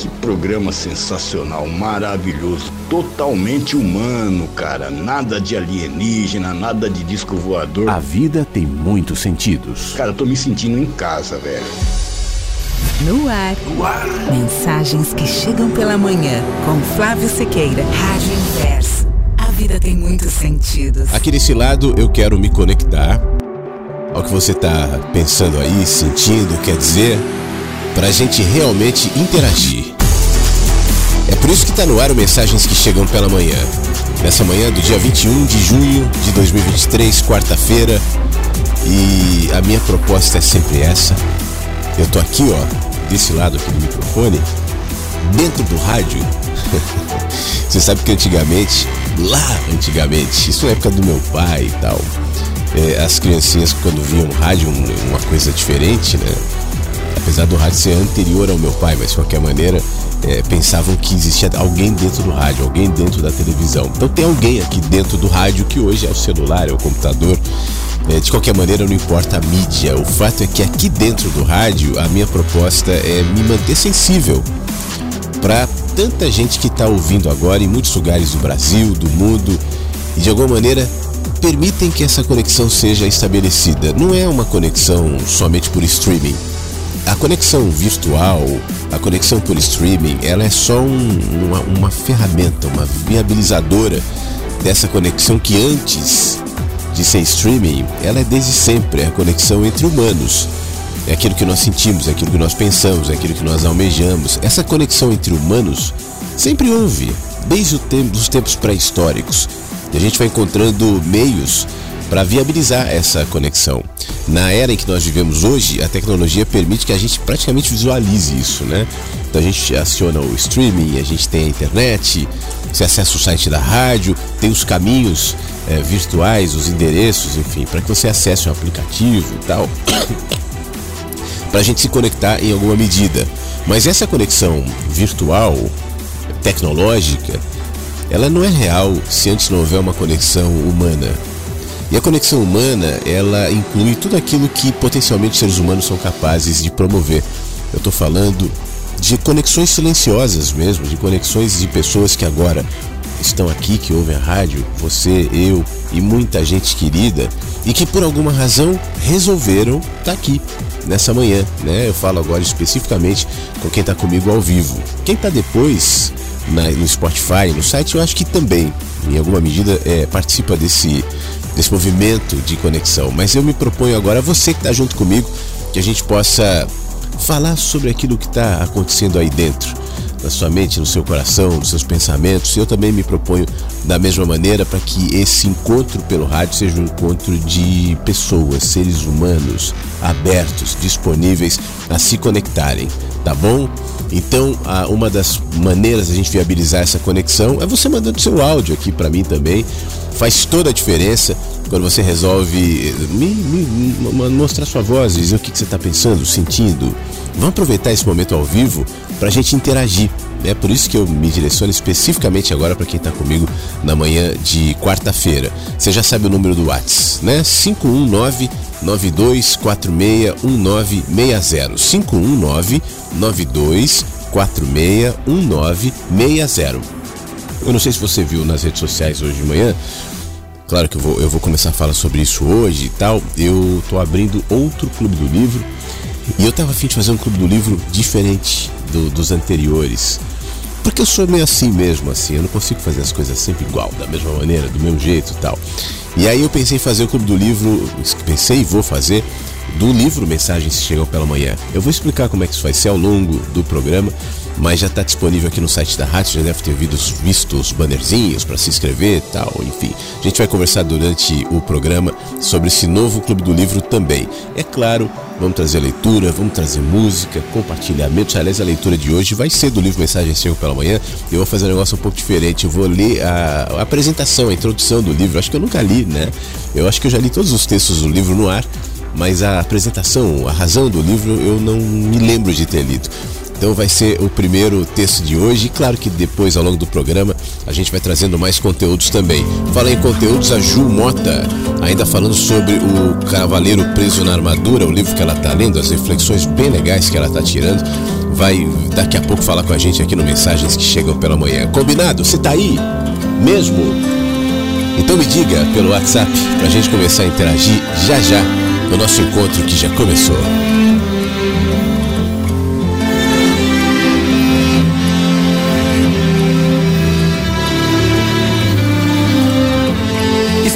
que programa sensacional, maravilhoso, totalmente humano, cara. Nada de alienígena, nada de disco voador. A vida tem muitos sentidos. Cara, eu tô me sentindo em casa, velho. No ar. Mensagens que chegam pela manhã com Flávio Sequeira. Rádio Inverso. A vida tem muitos sentidos. Aqui desse lado eu quero me conectar ao que você está pensando aí, sentindo, quer dizer, para a gente realmente interagir. É por isso que está no ar o Mensagens que Chegam pela Manhã. Nessa manhã do dia 21 de junho de 2023, quarta-feira. E a minha proposta é sempre essa. Eu tô aqui, ó, desse lado aqui do microfone, dentro do rádio. Você sabe que antigamente, lá antigamente, isso na época do meu pai e tal, é, as criancinhas quando viam rádio um- uma coisa diferente, né? Apesar do rádio ser anterior ao meu pai, mas de qualquer maneira é, pensavam que existia alguém dentro do rádio, alguém dentro da televisão. Então tem alguém aqui dentro do rádio que hoje é o celular, é o computador. É, de qualquer maneira, não importa a mídia. O fato é que aqui dentro do rádio, a minha proposta é me manter sensível para tanta gente que está ouvindo agora em muitos lugares do Brasil, do mundo, e de alguma maneira permitem que essa conexão seja estabelecida. Não é uma conexão somente por streaming. A conexão virtual, a conexão por streaming, ela é só um- uma, uma ferramenta, uma viabilizadora dessa conexão que antes de ser streaming, ela é desde sempre a conexão entre humanos. É aquilo que nós sentimos, é aquilo que nós pensamos, é aquilo que nós almejamos. Essa conexão entre humanos sempre houve, desde os tempos pré-históricos. A gente vai encontrando meios para viabilizar essa conexão. Na era em que nós vivemos hoje, a tecnologia permite que a gente praticamente visualize isso, né? Então a gente aciona o streaming, a gente tem a internet, você acessa o site da rádio, tem os caminhos eh, virtuais, os endereços, enfim, para que você acesse um aplicativo e tal. para a gente se conectar em alguma medida. Mas essa conexão virtual, tecnológica, ela não é real se antes não houver uma conexão humana. E a conexão humana, ela inclui tudo aquilo que potencialmente seres humanos são capazes de promover. Eu estou falando de conexões silenciosas mesmo, de conexões de pessoas que agora estão aqui, que ouvem a rádio, você, eu e muita gente querida, e que por alguma razão resolveram estar aqui nessa manhã, né? Eu falo agora especificamente com quem está comigo ao vivo. Quem está depois na- no Spotify, no site, eu acho que também, em alguma medida, é, participa desse, desse movimento de conexão. Mas eu me proponho agora, você que está junto comigo, que a gente possa falar sobre aquilo que está acontecendo aí dentro, na sua mente, no seu coração, nos seus pensamentos. Eu também me proponho da mesma maneira para que esse encontro pelo rádio seja um encontro de pessoas, seres humanos, abertos, disponíveis a se conectarem. Tá bom? Então, uma das maneiras da gente viabilizar essa conexão é você mandando seu áudio aqui para mim também. Faz toda a diferença quando você resolve me, me, me mostrar sua voz, dizer o que, que você está pensando, sentindo. Vamos aproveitar esse momento ao vivo para a gente interagir. É por isso que eu me direciono especificamente agora para quem está comigo na manhã de quarta-feira. Você já sabe o número do WhatsApp, né? 519 92461960. 519 92461960. Eu não sei se você viu nas redes sociais hoje de manhã. Claro que eu vou, eu vou começar a falar sobre isso hoje e tal. Eu tô abrindo outro clube do livro e eu tava afim de fazer um clube do livro diferente do, dos anteriores. Porque eu sou meio assim mesmo, assim, eu não consigo fazer as coisas sempre igual, da mesma maneira, do mesmo jeito e tal. E aí eu pensei em fazer o clube do livro, pensei e vou fazer, do livro Mensagens que Chegam pela Manhã. Eu vou explicar como é que isso vai ser ao longo do programa, mas já está disponível aqui no site da rádio, já deve ter visto os bannerzinhos para se inscrever e tal, enfim. A gente vai conversar durante o programa sobre esse novo Clube do Livro também. É claro, vamos trazer leitura, vamos trazer música, compartilhamento. Aliás, a leitura de hoje vai ser do livro Mensagens Chegam pela Manhã. Eu vou fazer um negócio um pouco diferente, eu vou ler a, a apresentação, a introdução do livro. Acho que eu nunca li, né? Eu acho que eu já li todos os textos do livro no ar, mas a apresentação, a razão do livro, eu não me lembro de ter lido. Então vai ser o primeiro texto de hoje. E claro que depois, ao longo do programa, a gente vai trazendo mais conteúdos também. Fala em conteúdos, a Ju Mota, ainda falando sobre o Cavaleiro Preso na Armadura, o livro que ela está lendo, as reflexões bem legais que ela está tirando. Vai daqui a pouco falar com a gente aqui no Mensagens que Chegam pela Manhã. Combinado? Você está aí? Mesmo? Então me diga pelo WhatsApp para a gente começar a interagir já já no nosso encontro que já começou.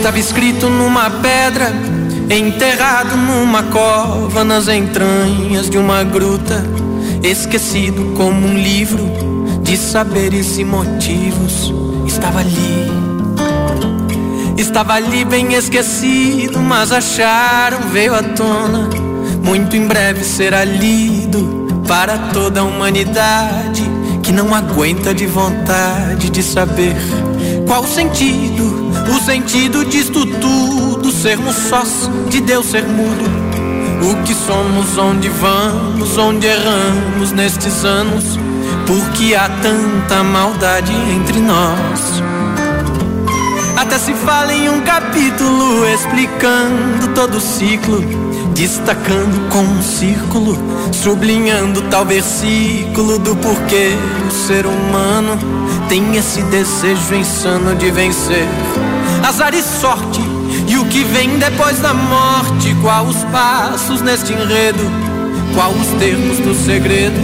Estava escrito numa pedra, enterrado numa cova, nas entranhas de uma gruta, esquecido como um livro de saberes e motivos. Estava ali, estava ali bem esquecido, mas acharam, veio à tona. Muito em breve será lido para toda a humanidade que não aguenta de vontade de saber qual o sentido o sentido disto tudo, sermos sós, de Deus ser mudo. O que somos, onde vamos, onde erramos nestes anos, porque há tanta maldade entre nós. Até se fala em um capítulo explicando todo o ciclo, destacando com um círculo, sublinhando tal versículo do porquê o ser humano tem esse desejo insano de vencer azar e sorte. E o que vem depois da morte? Qual os passos neste enredo? Qual os termos do segredo?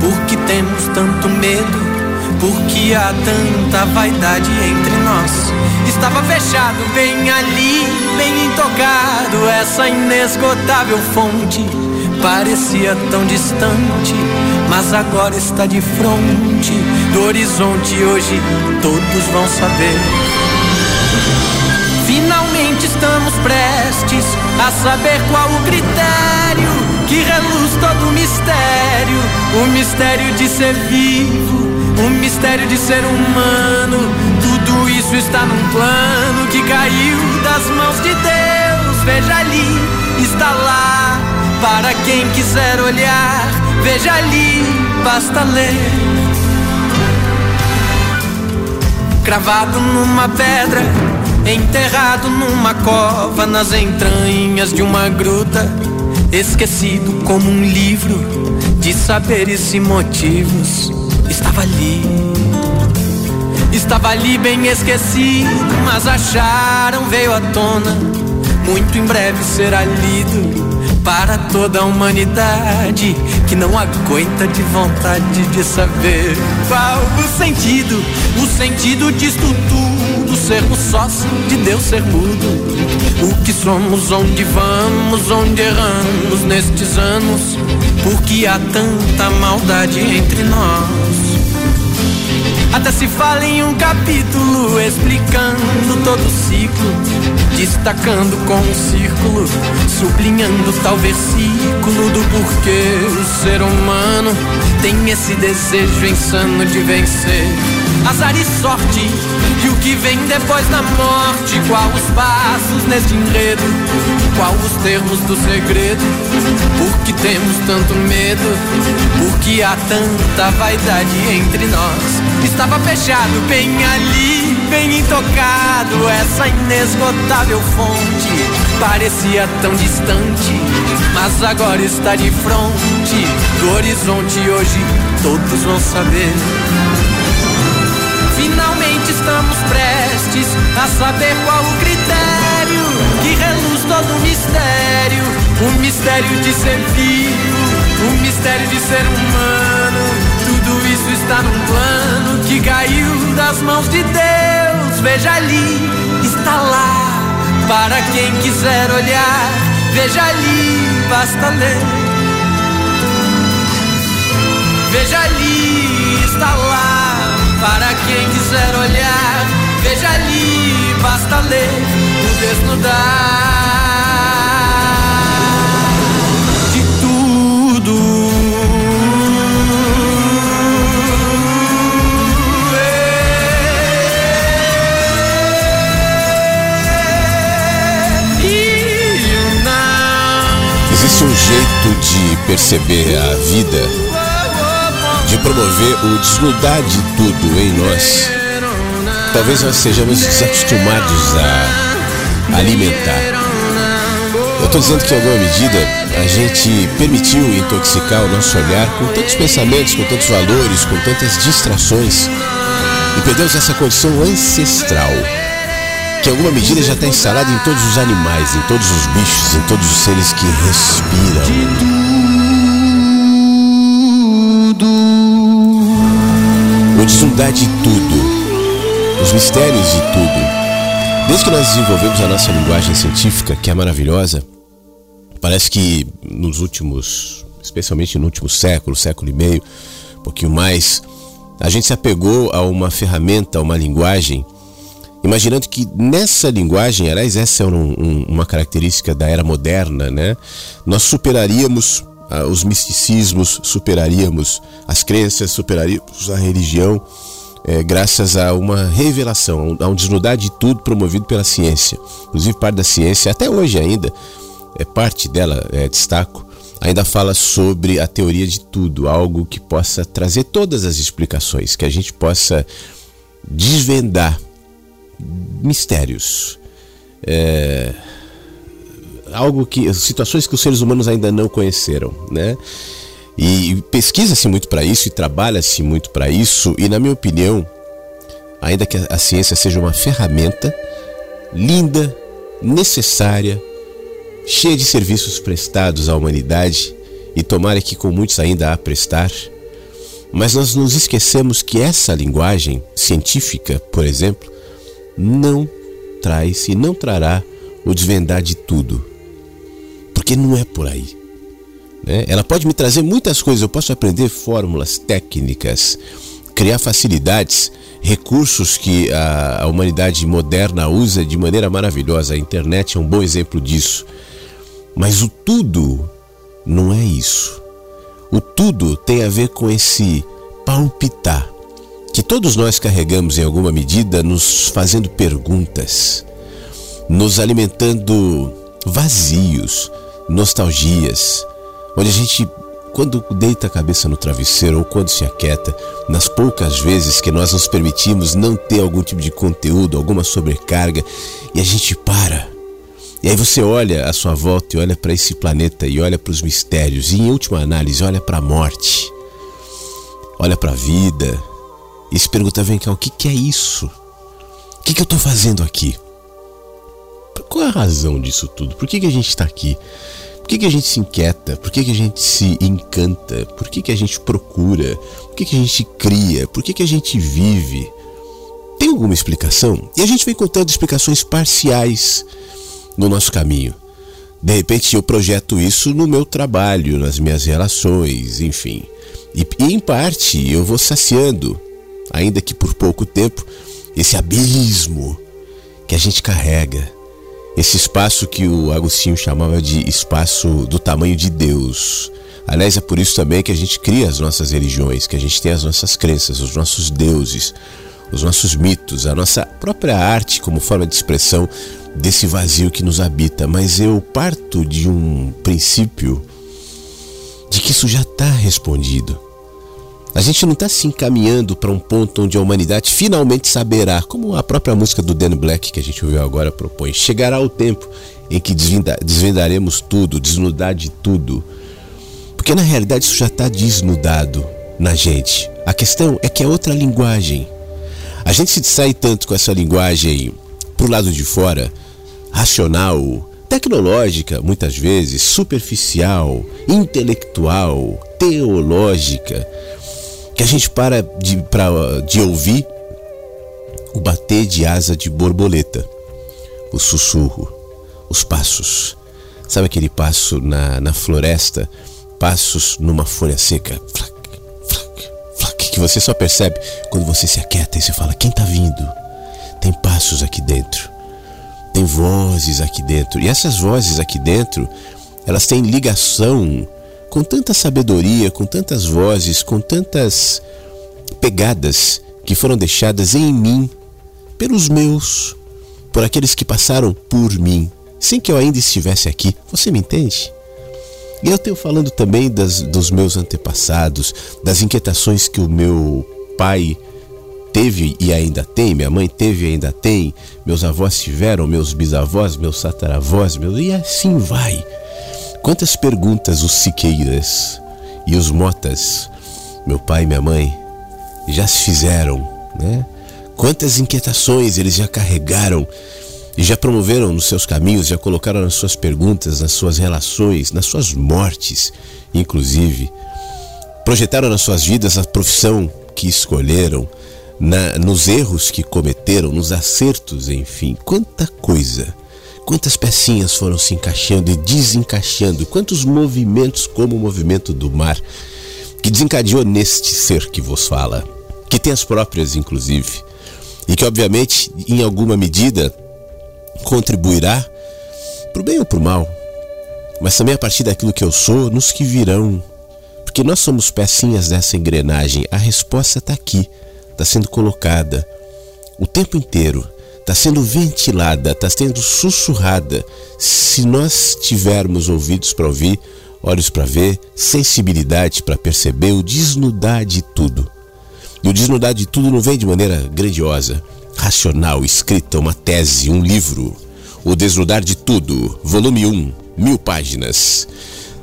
Por que temos tanto medo? Por que há tanta vaidade entre nós? Estava fechado bem ali, bem intocado, essa inesgotável fonte. Parecia tão distante, mas agora está de frente do horizonte. Hoje todos vão saber. Finalmente estamos prestes a saber qual o critério que reluz todo o mistério. O mistério de ser vivo, o mistério de ser humano. Tudo isso está num plano que caiu das mãos de Deus. Veja ali, está lá. Para quem quiser olhar, veja ali, basta ler. Cravado numa pedra Enterrado numa cova nas entranhas de uma gruta, esquecido como um livro de saberes e motivos, estava ali. Estava ali bem esquecido, mas acharam, veio à tona. Muito em breve será lido para toda a humanidade que não aguenta de vontade de saber qual o sentido, o sentido disto tudo, sermos sós de Deus ser mudo. O que somos, onde vamos, onde erramos nestes anos, porque há tanta maldade entre nós. Nada se fala em um capítulo explicando todo o ciclo, destacando com um círculo, sublinhando tal versículo do porquê o ser humano tem esse desejo insano de vencer. Azar e sorte, e o que vem depois da morte? Qual os passos neste enredo? Qual os termos do segredo? Por que temos tanto medo? Por que há tanta vaidade entre nós? Estava fechado bem ali, bem intocado. Essa inesgotável fonte parecia tão distante, mas agora está de frente do horizonte. Hoje todos vão saber. Estamos prestes a saber qual o critério que reluz todo o mistério. O mistério de ser vivo, o mistério de ser humano. Tudo isso está num plano que caiu das mãos de Deus. Veja ali, está lá. Para quem quiser olhar, veja ali, basta ler. Veja ali, está lá para quem quiser olhar, veja ali, basta ler o desnudar de tudo. Existe um jeito de perceber a vida, promover o desnudar de tudo em nós. Talvez nós sejamos desacostumados a alimentar. Eu estou dizendo que em alguma medida a gente permitiu intoxicar o nosso olhar com tantos pensamentos, com tantos valores, com tantas distrações e perdemos essa condição ancestral que em alguma medida já está instalada em todos os animais, em todos os bichos, em todos os seres que respiram. O desnudar de tudo, os mistérios de tudo. Desde que nós desenvolvemos a nossa linguagem científica, que é maravilhosa, parece que nos últimos, especialmente no último século, século e meio, um pouquinho mais, a gente se apegou a uma ferramenta, a uma linguagem imaginando que nessa linguagem, aliás, essa é um, um, uma característica da era moderna, né? Nós superaríamos ah, os misticismos, superaríamos as crenças, superaríamos a religião, eh, graças a uma revelação, a um desnudar de tudo promovido pela ciência. Inclusive, parte da ciência, até hoje ainda, é parte dela, é, destaco, ainda fala sobre a teoria de tudo, algo que possa trazer todas as explicações, que a gente possa desvendar mistérios. É, algo que situações que os seres humanos ainda não conheceram, né? E pesquisa-se muito para isso e trabalha-se muito para isso e na minha opinião, ainda que a ciência seja uma ferramenta linda, necessária, cheia de serviços prestados à humanidade e tomara que com muitos ainda a prestar, mas nós nos esquecemos que essa linguagem científica, por exemplo, não traz e não trará o desvendar de tudo. Porque não é por aí. Né? Ela pode me trazer muitas coisas, eu posso aprender fórmulas, técnicas, criar facilidades, recursos que a, a humanidade moderna usa de maneira maravilhosa. A internet é um bom exemplo disso. Mas o tudo não é isso. O tudo tem a ver com esse palpitar que todos nós carregamos em alguma medida, nos fazendo perguntas, nos alimentando vazios, nostalgias, onde a gente, quando deita a cabeça no travesseiro ou quando se aquieta, nas poucas vezes que nós nos permitimos não ter algum tipo de conteúdo, alguma sobrecarga, e a gente para. E aí você olha à sua volta e olha para esse planeta e olha para os mistérios, e em última análise, olha para a morte, olha para a vida, e se pergunta: vem cá, o que, que é isso? O que, que eu estou fazendo aqui? Qual é a razão disso tudo? Por que, que a gente está aqui? Por que, que a gente se inquieta? Por que, que a gente se encanta? Por que, que a gente procura? Por que, que a gente cria? Por que, que a gente vive? Tem alguma explicação? E a gente vem contando explicações parciais no nosso caminho. De repente eu projeto isso no meu trabalho, nas minhas relações, enfim. E, e em parte eu vou saciando ainda que por pouco tempo, esse abismo que a gente carrega, esse espaço que o Agostinho chamava de espaço do tamanho de Deus. Aliás, é por isso também que a gente cria as nossas religiões, que a gente tem as nossas crenças, os nossos deuses, os nossos mitos, a nossa própria arte como forma de expressão desse vazio que nos habita. Mas eu parto de um princípio de que isso já está respondido. A gente não está se encaminhando para um ponto onde a humanidade finalmente saberá, como a própria música do Dan Black que a gente ouviu agora propõe. Chegará o tempo em que desvendaremos tudo, desnudar de tudo. Porque na realidade isso já está desnudado na gente. A questão é que é outra linguagem. A gente se distrai tanto com essa linguagem pro lado de fora, racional, tecnológica, muitas vezes, superficial, intelectual, teológica, que a gente para de, pra, de ouvir o bater de asa de borboleta, o sussurro, os passos. Sabe aquele passo na, na floresta, passos numa folha seca, flac, flac, flac, que você só percebe quando você se aquieta e você fala: quem está vindo? Tem passos aqui dentro tem vozes aqui dentro. E essas vozes aqui dentro, elas têm ligação com tanta sabedoria, com tantas vozes, com tantas pegadas que foram deixadas em mim pelos meus, por aqueles que passaram por mim, sem que eu ainda estivesse aqui. Você me entende? E eu tenho falando também das, dos meus antepassados, das inquietações que o meu pai teve e ainda tem, minha mãe teve e ainda tem, meus avós tiveram, meus bisavós, meus tataravós, meus, e assim vai. Quantas perguntas os Siqueiras e os Motas, meu pai e minha mãe, já se fizeram, né? Quantas inquietações eles já carregaram e já promoveram nos seus caminhos, já colocaram nas suas perguntas, nas suas relações, nas suas mortes, inclusive. Projetaram nas suas vidas a profissão que escolheram, na, nos erros que cometeram, nos acertos, enfim. Quanta coisa, quantas pecinhas foram se encaixando e desencaixando, quantos movimentos, como o movimento do mar, que desencadeou neste ser que vos fala, que tem as próprias, inclusive, e que, obviamente, em alguma medida, contribuirá para o bem ou para o mal, mas também a partir daquilo que eu sou, nos que virão. Porque nós somos pecinhas dessa engrenagem. A resposta está aqui está sendo colocada o tempo inteiro, está sendo ventilada, está sendo sussurrada. Se nós tivermos ouvidos para ouvir, olhos para ver, sensibilidade para perceber, o desnudar de tudo. E o desnudar de tudo não vem de maneira grandiosa, racional, escrita, uma tese, um livro. O Desnudar de Tudo, volume 1, mil páginas.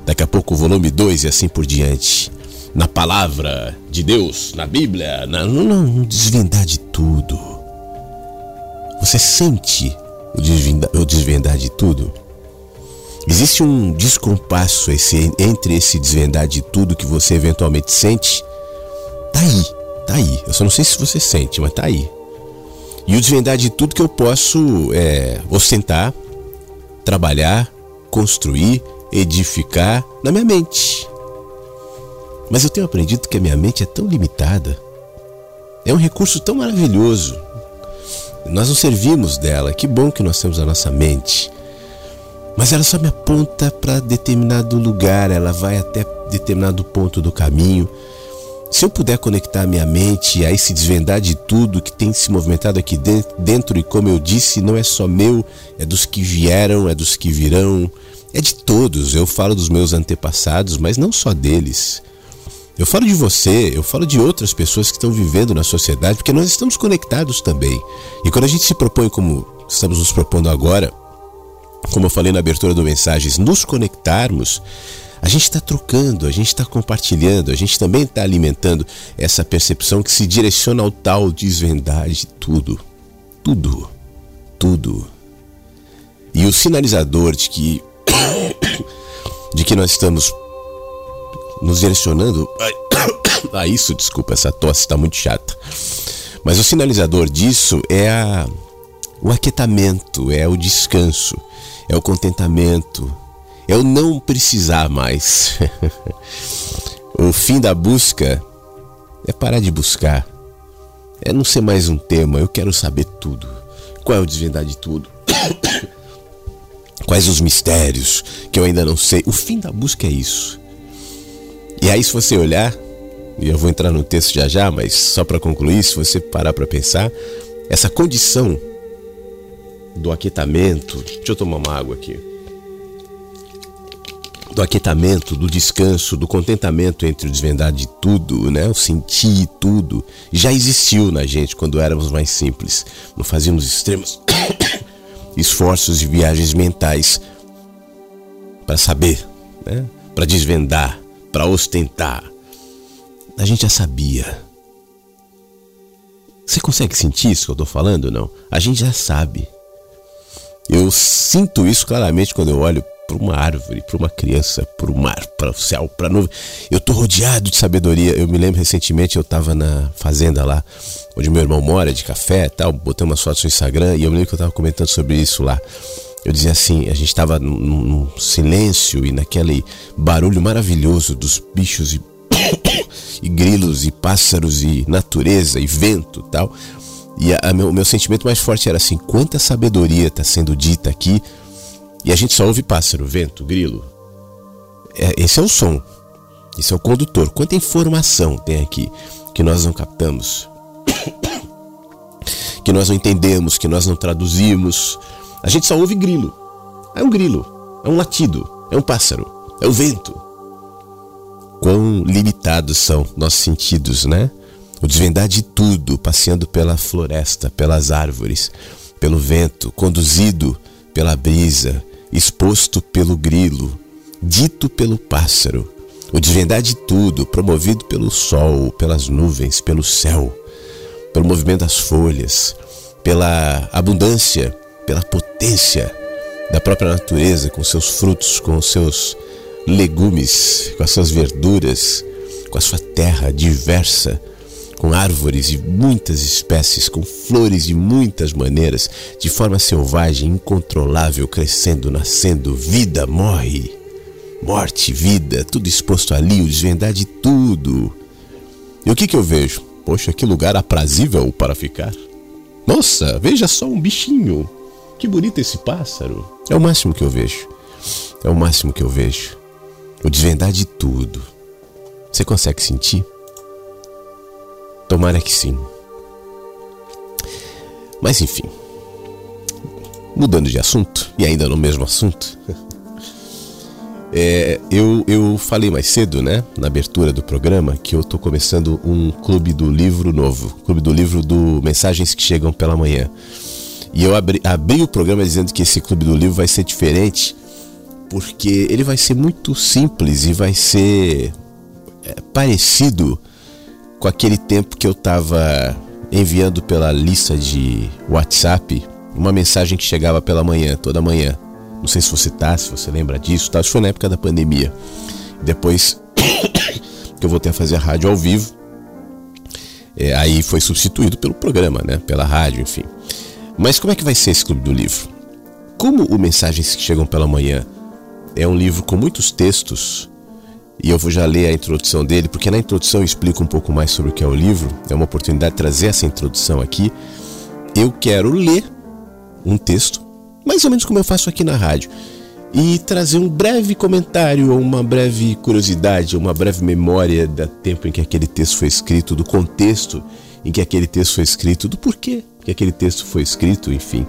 Daqui a pouco volume 2 e assim por diante na palavra de Deus, na Bíblia, na, não, não desvendar de tudo. Você sente o desvendar, o desvendar de tudo? Existe um descompasso esse, entre esse desvendar de tudo que você eventualmente sente. Tá aí, tá aí. Eu só não sei se você sente, mas tá aí. E o desvendar de tudo que eu posso é, ostentar, trabalhar, construir, edificar na minha mente. Mas eu tenho aprendido que a minha mente é tão limitada. É um recurso tão maravilhoso. Nós não servimos dela. Que bom que nós temos a nossa mente. Mas ela só me aponta para determinado lugar, ela vai até determinado ponto do caminho. Se eu puder conectar minha mente a esse desvendar de tudo que tem se movimentado aqui dentro, e como eu disse, não é só meu, é dos que vieram, é dos que virão, é de todos. Eu falo dos meus antepassados, mas não só deles. Eu falo de você, eu falo de outras pessoas que estão vivendo na sociedade, porque nós estamos conectados também. E quando a gente se propõe, como estamos nos propondo agora, como eu falei na abertura do Mensagens, nos conectarmos, a gente está trocando, a gente está compartilhando, a gente também está alimentando essa percepção que se direciona ao tal desvendar de tudo. Tudo. Tudo. E o sinalizador de que de que nós estamos nos direcionando a isso, desculpa, essa tosse está muito chata. Mas o sinalizador disso é a, o aquietamento, é o descanso, é o contentamento, é o não precisar mais. o fim da busca é parar de buscar. É não ser mais um tema, eu quero saber tudo. Qual é o desvendar de tudo? Quais os mistérios que eu ainda não sei? O fim da busca é isso. E aí, se você olhar, e eu vou entrar no texto já já, mas só para concluir, se você parar para pensar, essa condição do aquietamento. Deixa eu tomar uma água aqui. Do aquietamento, do descanso, do contentamento entre o desvendar de tudo, né? O sentir tudo, já existiu na gente quando éramos mais simples. Não fazíamos extremos esforços e viagens mentais para saber, né? Para desvendar, para ostentar. A gente já sabia. Você consegue sentir isso que eu estou falando? Não? A gente já sabe. Eu sinto isso claramente quando eu olho para uma árvore, para uma criança, para o mar, para o céu, para a nuvem. Eu estou rodeado de sabedoria. Eu me lembro recentemente, eu estava na fazenda lá, onde meu irmão mora, de café e tal, botei umas fotos no Instagram e eu me lembro que eu estava comentando sobre isso lá. Eu dizia assim, a gente estava num, silêncio e naquele barulho maravilhoso dos bichos e, e grilos e pássaros e natureza e vento tal. E a, meu, o meu sentimento mais forte era assim: quanta sabedoria está sendo dita aqui, e a gente só ouve pássaro, vento, grilo. É, esse é o som, esse é o condutor. Quanta informação tem aqui que nós não captamos, que nós não entendemos, que nós não traduzimos. A gente só ouve grilo. É um grilo, é um latido, é um pássaro, é o vento. Quão limitados são nossos sentidos, né? o desvendar de tudo, passeando pela floresta, pelas árvores, pelo vento, conduzido pela brisa, exposto pelo grilo, dito pelo pássaro, o desvendar de tudo, promovido pelo sol, pelas nuvens, pelo céu, pelo movimento das folhas, pela abundância, pela potência da própria natureza, com seus frutos, com seus legumes, com as suas verduras, com a sua terra diversa, com árvores de muitas espécies, com flores de muitas maneiras, de forma selvagem, incontrolável, crescendo, nascendo, vida, morre, morte, vida, tudo exposto ali, o desvendar de tudo. E o que, que eu vejo? Poxa, que lugar aprazível para ficar. Nossa, veja só um bichinho. Que bonito esse pássaro. É o máximo que eu vejo. É o máximo que eu vejo. O desvendar de tudo. Você consegue sentir? Tomara que sim. Mas enfim. Mudando de assunto, e ainda no mesmo assunto. É, eu, eu falei mais cedo, né, na abertura do programa, que eu tô começando um clube do livro novo, clube do livro do Mensagens que Chegam pela Manhã. E eu abri, abri o programa dizendo que esse clube do livro vai ser diferente, porque ele vai ser muito simples e vai ser é, parecido com aquele tempo que eu estava enviando pela lista de WhatsApp uma mensagem que chegava pela manhã, toda manhã. Não sei se você tá, se você lembra disso, tá? Foi na época da pandemia. Depois que eu voltei a fazer a rádio ao vivo, é, aí foi substituído pelo programa, né? Pela rádio, enfim. Mas como é que vai ser esse Clube do Livro? Como o Mensagens que Chegam pela Manhã é um livro com muitos textos e eu vou já ler a introdução dele, porque na introdução eu explico um pouco mais sobre o que é o livro. É uma oportunidade de trazer essa introdução aqui. Eu quero ler um texto, mais ou menos como eu faço aqui na rádio, e trazer um breve comentário, ou uma breve curiosidade, uma breve memória do tempo em que aquele texto foi escrito, do contexto em que aquele texto foi escrito, do porquê que aquele texto foi escrito, enfim.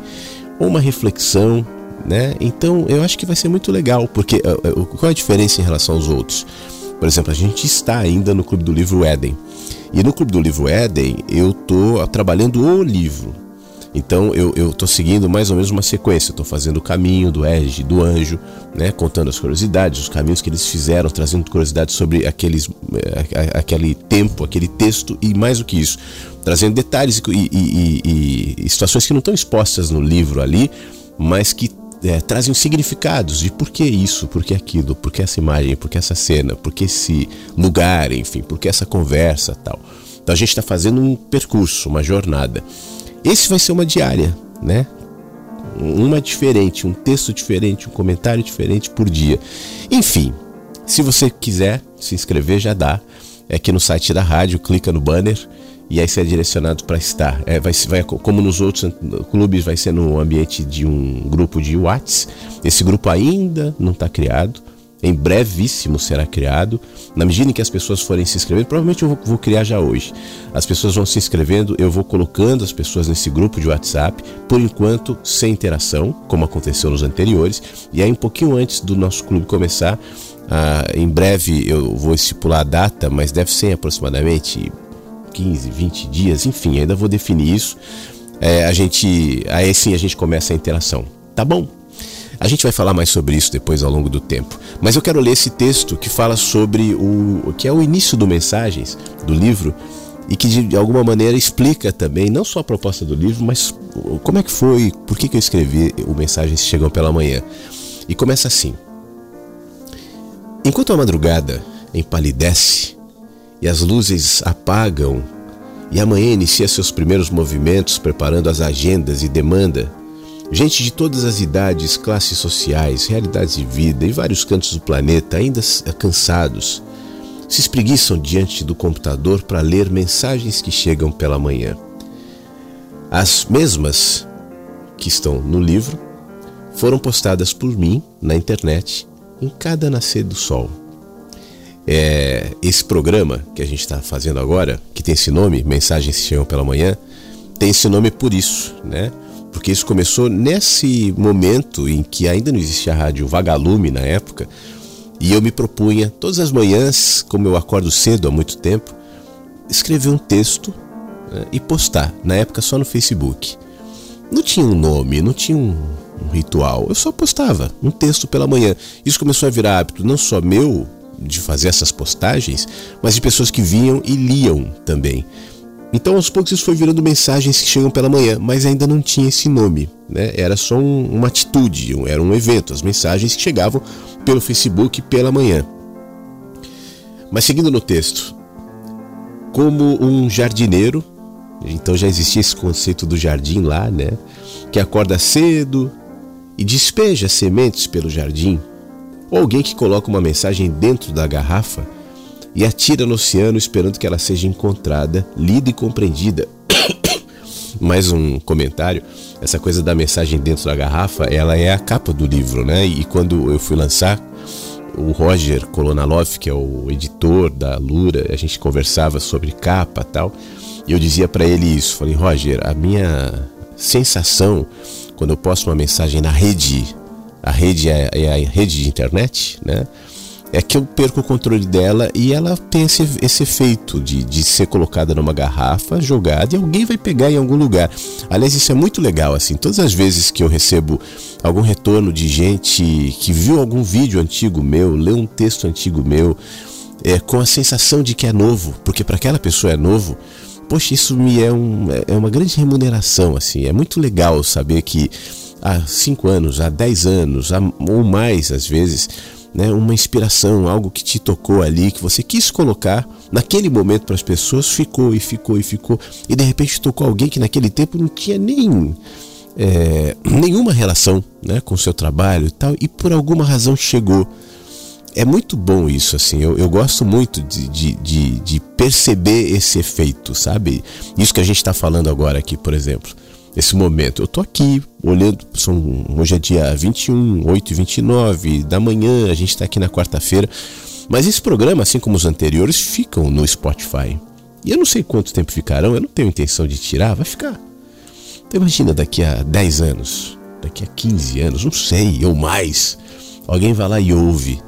Ou uma reflexão, né? Então eu acho que vai ser muito legal, porque uh, qual é a diferença em relação aos outros? Por exemplo, a gente está ainda no Clube do Livro Éden. E no Clube do Livro Éden eu estou trabalhando o livro. Então eu estou seguindo mais ou menos uma sequência. Estou fazendo o caminho do Ege, do anjo, né? contando as curiosidades, os caminhos que eles fizeram, trazendo curiosidades sobre aqueles, aquele tempo, aquele texto e mais do que isso, trazendo detalhes e, e, e, e situações que não estão expostas no livro ali, mas que é, trazem significados de por que isso, por que aquilo, por que essa imagem, por que essa cena, por que esse lugar, enfim, por que essa conversa tal. Então a gente está fazendo um percurso, uma jornada. Esse vai ser uma diária, né? Uma diferente, um texto diferente, um comentário diferente por dia. Enfim, se você quiser se inscrever, já dá. É aqui no site da rádio, clica no banner e aí ser direcionado para estar. É, vai, vai, como nos outros clubes, vai ser no ambiente de um grupo de Whats. Esse grupo ainda não está criado. Em brevíssimo será criado. Na medida em que as pessoas forem se inscrevendo, provavelmente eu vou, vou criar já hoje. As pessoas vão se inscrevendo, eu vou colocando as pessoas nesse grupo de WhatsApp, por enquanto sem interação, como aconteceu nos anteriores. E aí, um pouquinho antes do nosso clube começar, ah, em breve eu vou estipular a data, mas deve ser aproximadamente 15, 20 dias, enfim, ainda vou definir isso. É, a gente, aí sim a gente começa a interação. Tá bom? A gente vai falar mais sobre isso depois ao longo do tempo. Mas eu quero ler esse texto que fala sobre o que é o início do Mensagens do livro e que de alguma maneira explica também não só a proposta do livro, mas como é que foi, por que, que eu escrevi o Mensagens Chegam pela Manhã. E começa assim. Enquanto a madrugada empalidece e as luzes apagam e amanhã inicia seus primeiros movimentos preparando as agendas e demanda, gente de todas as idades, classes sociais, realidades de vida e vários cantos do planeta, ainda cansados, se espreguiçam diante do computador para ler mensagens que chegam pela manhã. As mesmas que estão no livro foram postadas por mim na internet em cada nascer do sol. É, esse programa que a gente está fazendo agora, que tem esse nome, Mensagens que Chegam pela Manhã, tem esse nome por isso, né? Porque isso começou nesse momento em que ainda não existia a rádio Vagalume na época, e eu me propunha, todas as manhãs, como eu acordo cedo há muito tempo, escrever um texto né, e postar, na época só no Facebook. Não tinha um nome, não tinha um, um ritual. Eu só postava um texto pela manhã. Isso começou a virar hábito não só meu de fazer essas postagens, mas de pessoas que vinham e liam também. Então, aos poucos, isso foi virando mensagens que chegam pela manhã, mas ainda não tinha esse nome, né? Era só um, uma atitude, um, era um evento, as mensagens que chegavam pelo Facebook pela manhã. Mas seguindo no texto, como um jardineiro, então já existia esse conceito do jardim lá, né? Que acorda cedo, e despeja sementes pelo jardim, ou alguém que coloca uma mensagem dentro da garrafa e atira no oceano esperando que ela seja encontrada, lida e compreendida. Mais um comentário, essa coisa da mensagem dentro da garrafa, ela é a capa do livro, né? E quando eu fui lançar, o Roger Kolonalov, que é o editor da Lura, a gente conversava sobre capa tal, e eu dizia para ele isso, falei, Roger, a minha sensação quando eu posto uma mensagem na rede, a rede é, é a rede de internet, né? É que eu perco o controle dela e ela tem esse, esse efeito de, de ser colocada numa garrafa, jogada e alguém vai pegar em algum lugar. Aliás, isso é muito legal, assim. Todas as vezes que eu recebo algum retorno de gente que viu algum vídeo antigo meu, leu um texto antigo meu, é, com a sensação de que é novo, porque para aquela pessoa é novo, poxa, isso me é, um, é uma grande remuneração, assim. É muito legal saber que há cinco anos, há dez anos, há, ou mais às vezes, né, uma inspiração, algo que te tocou ali, que você quis colocar naquele momento para as pessoas, ficou e ficou e ficou, e de repente tocou alguém que naquele tempo não tinha nem é, nenhuma relação né, com o seu trabalho e tal, e por alguma razão chegou é muito bom isso, assim. Eu, eu gosto muito de, de, de, de, perceber esse efeito, sabe? Isso que a gente está falando agora aqui, por exemplo. Esse momento. Eu tô aqui olhando. São, hoje é dia 21, 8 e 29 da manhã. A gente está aqui na quarta-feira. Mas esse programa, assim como os anteriores, ficam no Spotify. E eu não sei quanto tempo ficarão. Eu não tenho intenção de tirar. Vai ficar. Então imagina daqui a 10 anos, daqui a 15 anos, não sei, ou mais. Alguém vai lá e ouve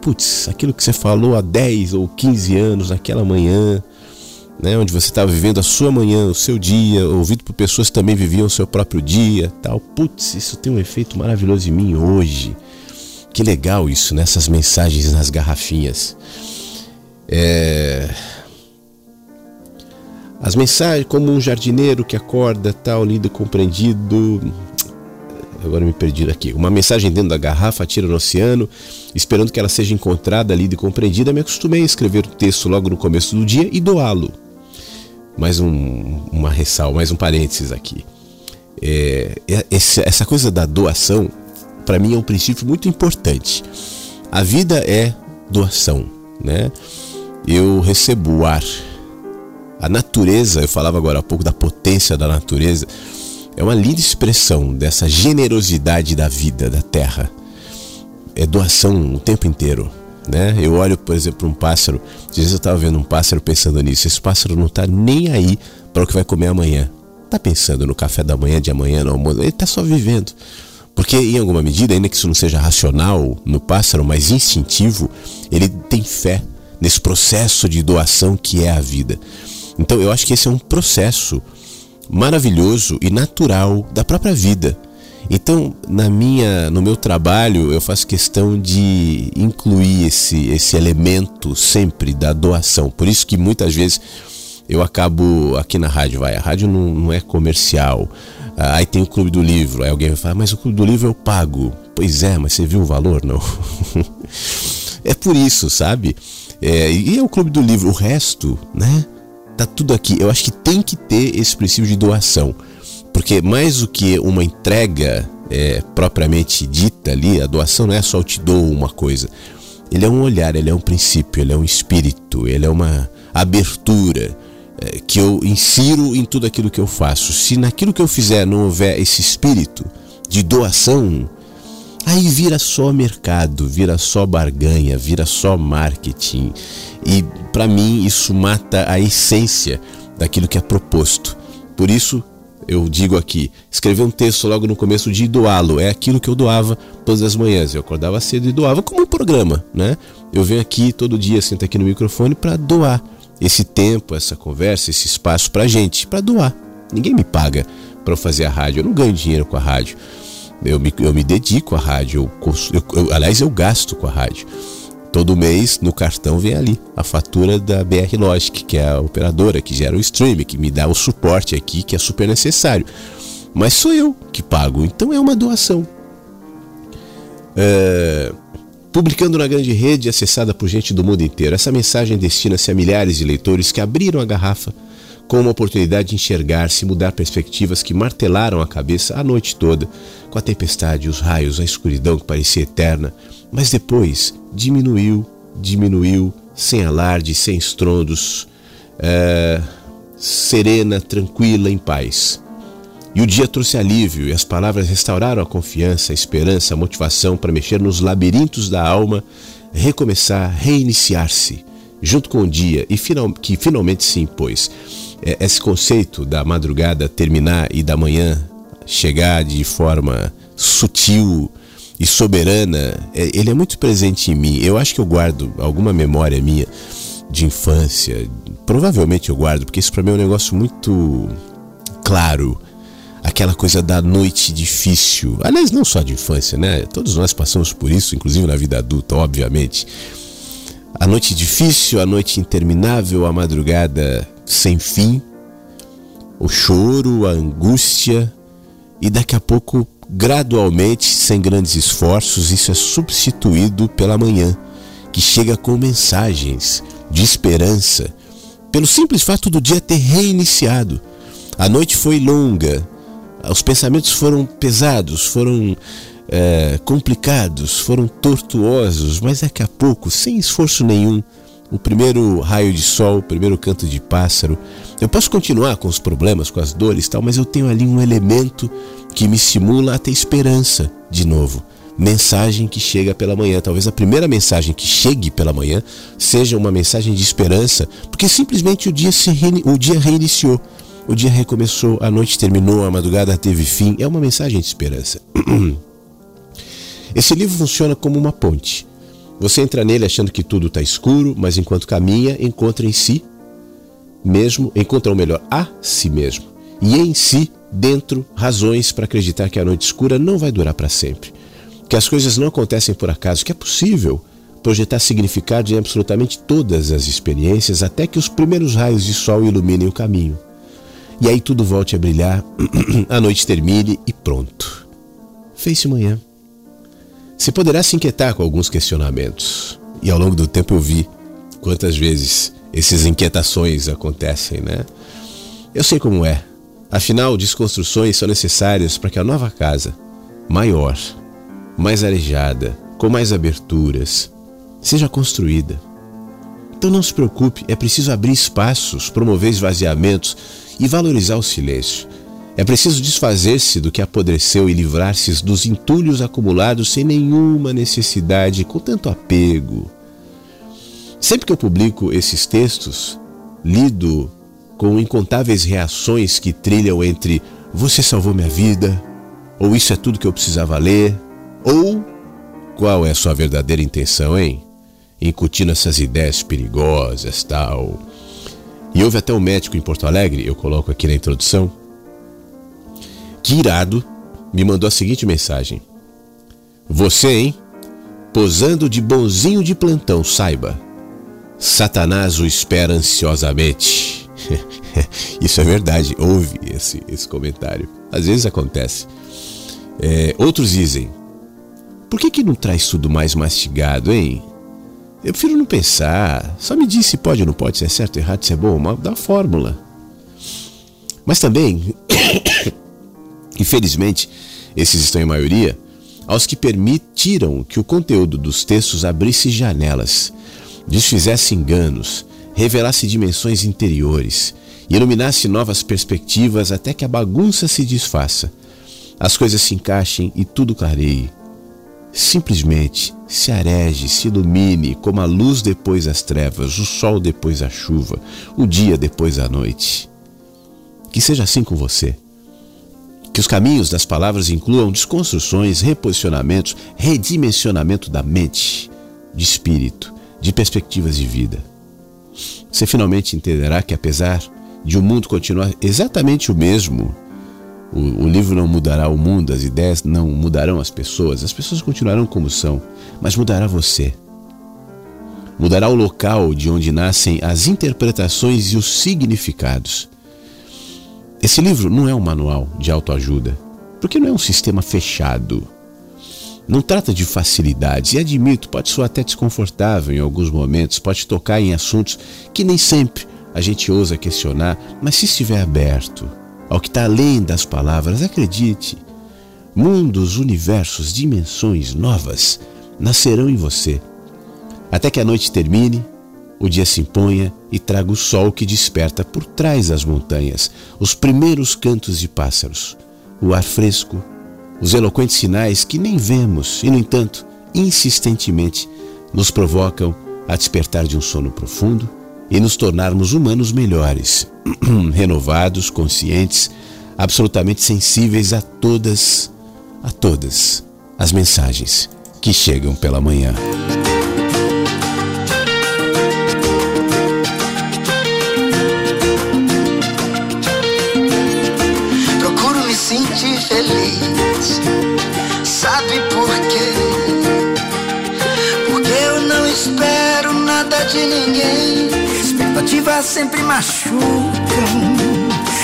Putz, aquilo que você falou há 10 ou 15 anos, naquela manhã, né, onde você estava vivendo a sua manhã, o seu dia, ouvido por pessoas que também viviam o seu próprio dia, tal. Putz, isso tem um efeito maravilhoso em mim hoje. Que legal isso, né, mensagens nas garrafinhas. É... As mensagens, como um jardineiro que acorda, tal, lido compreendido, agora me perdi aqui. Uma mensagem dentro da garrafa, atira no oceano, esperando que ela seja encontrada, lida e compreendida. Me acostumei a escrever o texto logo no começo do dia e doá-lo. Mais um, uma ressalva, mais um parênteses aqui. É, é essa coisa da doação, para mim, é um princípio muito importante. A vida é doação, né? Eu recebo o ar A natureza, eu falava agora há pouco da potência da natureza, é uma linda expressão dessa generosidade da vida, da terra. É doação o tempo inteiro. Né? Eu olho, por exemplo, um pássaro. Às vezes eu estava vendo um pássaro pensando nisso. Esse pássaro não está nem aí para o que vai comer amanhã. Está pensando no café da manhã, de amanhã, no almoço. Ele está só vivendo. Porque, em alguma medida, ainda que isso não seja racional no pássaro, mas instintivo, ele tem fé nesse processo de doação que é a vida. Então, eu acho que esse é um processo maravilhoso e natural da própria vida. Então, na minha, no meu trabalho, eu faço questão de incluir esse, esse elemento sempre da doação. Por isso que muitas vezes eu acabo aqui na rádio, vai, a rádio não, não é comercial. Aí tem o Clube do Livro, aí alguém vai falar, mas o Clube do Livro eu pago. Pois é, mas você viu o valor? Não. é por isso, sabe? É, e é o Clube do Livro, o resto, né? tá tudo aqui. Eu acho que tem que ter esse princípio de doação. Porque mais do que uma entrega é, propriamente dita ali, a doação não é só eu te dou uma coisa. Ele é um olhar, ele é um princípio, ele é um espírito, ele é uma abertura é, que eu insiro em tudo aquilo que eu faço. Se naquilo que eu fizer não houver esse espírito de doação, aí vira só mercado, vira só barganha, vira só marketing. E para mim isso mata a essência daquilo que é proposto. Por isso eu digo aqui, escrever um texto logo no começo de doá-lo, é aquilo que eu doava todas as manhãs. Eu acordava cedo e doava como um programa, né? Eu venho aqui todo dia, sento aqui no microfone para doar esse tempo, essa conversa, esse espaço para gente, para doar. Ninguém me paga para fazer a rádio, eu não ganho dinheiro com a rádio. Eu me, eu me dedico à rádio, eu, eu, aliás, eu gasto com a rádio. Todo mês no cartão vem ali a fatura da BR Logic, que é a operadora que gera o stream, que me dá o suporte aqui, que é super necessário. Mas sou eu que pago, então é uma doação. É... Publicando na grande rede acessada por gente do mundo inteiro, essa mensagem destina-se a milhares de leitores que abriram a garrafa com uma oportunidade de enxergar-se e mudar perspectivas que martelaram a cabeça a noite toda, com a tempestade, os raios, a escuridão que parecia eterna, mas depois diminuiu, diminuiu, sem alarde, sem estrondos, é, serena, tranquila, em paz. E o dia trouxe alívio e as palavras restauraram a confiança, a esperança, a motivação para mexer nos labirintos da alma, recomeçar, reiniciar-se, junto com o dia e final, que finalmente se impôs. É, esse conceito da madrugada terminar e da manhã chegar de forma sutil e soberana, é, ele é muito presente em mim. Eu acho que eu guardo alguma memória minha de infância. Provavelmente eu guardo, porque isso para mim é um negócio muito claro. Aquela coisa da noite difícil. Aliás, não só de infância, né? Todos nós passamos por isso, inclusive na vida adulta, obviamente. A noite difícil, a noite interminável, a madrugada sem fim, o choro, a angústia, e daqui a pouco, gradualmente, sem grandes esforços, isso é substituído pela manhã, que chega com mensagens de esperança, pelo simples fato do dia ter reiniciado. A noite foi longa, os pensamentos foram pesados, foram é, complicados, foram tortuosos, mas daqui a pouco, sem esforço nenhum, o primeiro raio de sol, o primeiro canto de pássaro. Eu posso continuar com os problemas, com as dores e tal, mas eu tenho ali um elemento que me estimula a ter esperança de novo. Mensagem que chega pela manhã. Talvez a primeira mensagem que chegue pela manhã seja uma mensagem de esperança, porque simplesmente o dia, se reini o dia reiniciou. O dia recomeçou, a noite terminou, a madrugada teve fim. É uma mensagem de esperança. Esse livro funciona como uma ponte. Você entra nele achando que tudo está escuro, mas enquanto caminha, encontra em si mesmo, encontra o melhor, a si mesmo. E em si, dentro, razões para acreditar que a noite escura não vai durar para sempre. Que as coisas não acontecem por acaso, que é possível projetar significado em absolutamente todas as experiências até que os primeiros raios de sol iluminem o caminho. E aí tudo volte a brilhar, a noite termine e pronto. Fez-se manhã. Você poderá se inquietar com alguns questionamentos. E ao longo do tempo eu vi quantas vezes essas inquietações acontecem, né? Eu sei como é. Afinal, desconstruções são necessárias para que a nova casa, maior, mais arejada, com mais aberturas, seja construída. Então não se preocupe, é preciso abrir espaços, promover esvaziamentos e valorizar o silêncio. É preciso desfazer-se do que apodreceu e livrar-se dos entulhos acumulados sem nenhuma necessidade, com tanto apego. Sempre que eu publico esses textos, lido com incontáveis reações que trilham entre você salvou minha vida, ou isso é tudo que eu precisava ler, ou qual é a sua verdadeira intenção, hein? Incutindo essas ideias perigosas, tal. E houve até um médico em Porto Alegre, eu coloco aqui na introdução, que irado me mandou a seguinte mensagem: Você, hein? Posando de bonzinho de plantão, saiba. Satanás o espera ansiosamente. Isso é verdade, houve esse, esse comentário. Às vezes acontece. É, outros dizem: Por que, que não traz tudo mais mastigado, hein? Eu prefiro não pensar. Só me diz se pode ou não pode, se é certo errado, se é bom, mas dá fórmula. Mas também, infelizmente, esses estão em maioria, aos que permitiram que o conteúdo dos textos abrisse janelas, desfizesse enganos, revelasse dimensões interiores, iluminasse novas perspectivas até que a bagunça se desfaça, as coisas se encaixem e tudo clareie. Simplesmente se areje, se ilumine como a luz depois das trevas, o sol depois da chuva, o dia depois da noite. Que seja assim com você. Que os caminhos das palavras incluam desconstruções, reposicionamentos, redimensionamento da mente, de espírito, de perspectivas de vida. Você finalmente entenderá que, apesar de o mundo continuar exatamente o mesmo, o, o, livro não mudará o mundo, as ideias não mudarão as pessoas, as pessoas continuarão como são, mas mudará você. Mudará o local de onde nascem as interpretações e os significados. Esse livro não é um manual de autoajuda, porque não é um sistema fechado. Não trata de facilidades, e admito, pode soar até desconfortável em alguns momentos, pode tocar em assuntos que nem sempre a gente ousa questionar, mas se estiver aberto, ao que está além das palavras, acredite, mundos, universos, dimensões novas nascerão em você. Até que a noite termine, o dia se imponha e traga o sol que desperta por trás das montanhas os primeiros cantos de pássaros, o ar fresco, os eloquentes sinais que nem vemos e, no entanto, insistentemente nos provocam a despertar de um sono profundo e nos tornarmos humanos melhores, renovados, conscientes, absolutamente sensíveis a todas, a todas as mensagens que chegam pela manhã. Sempre machucam.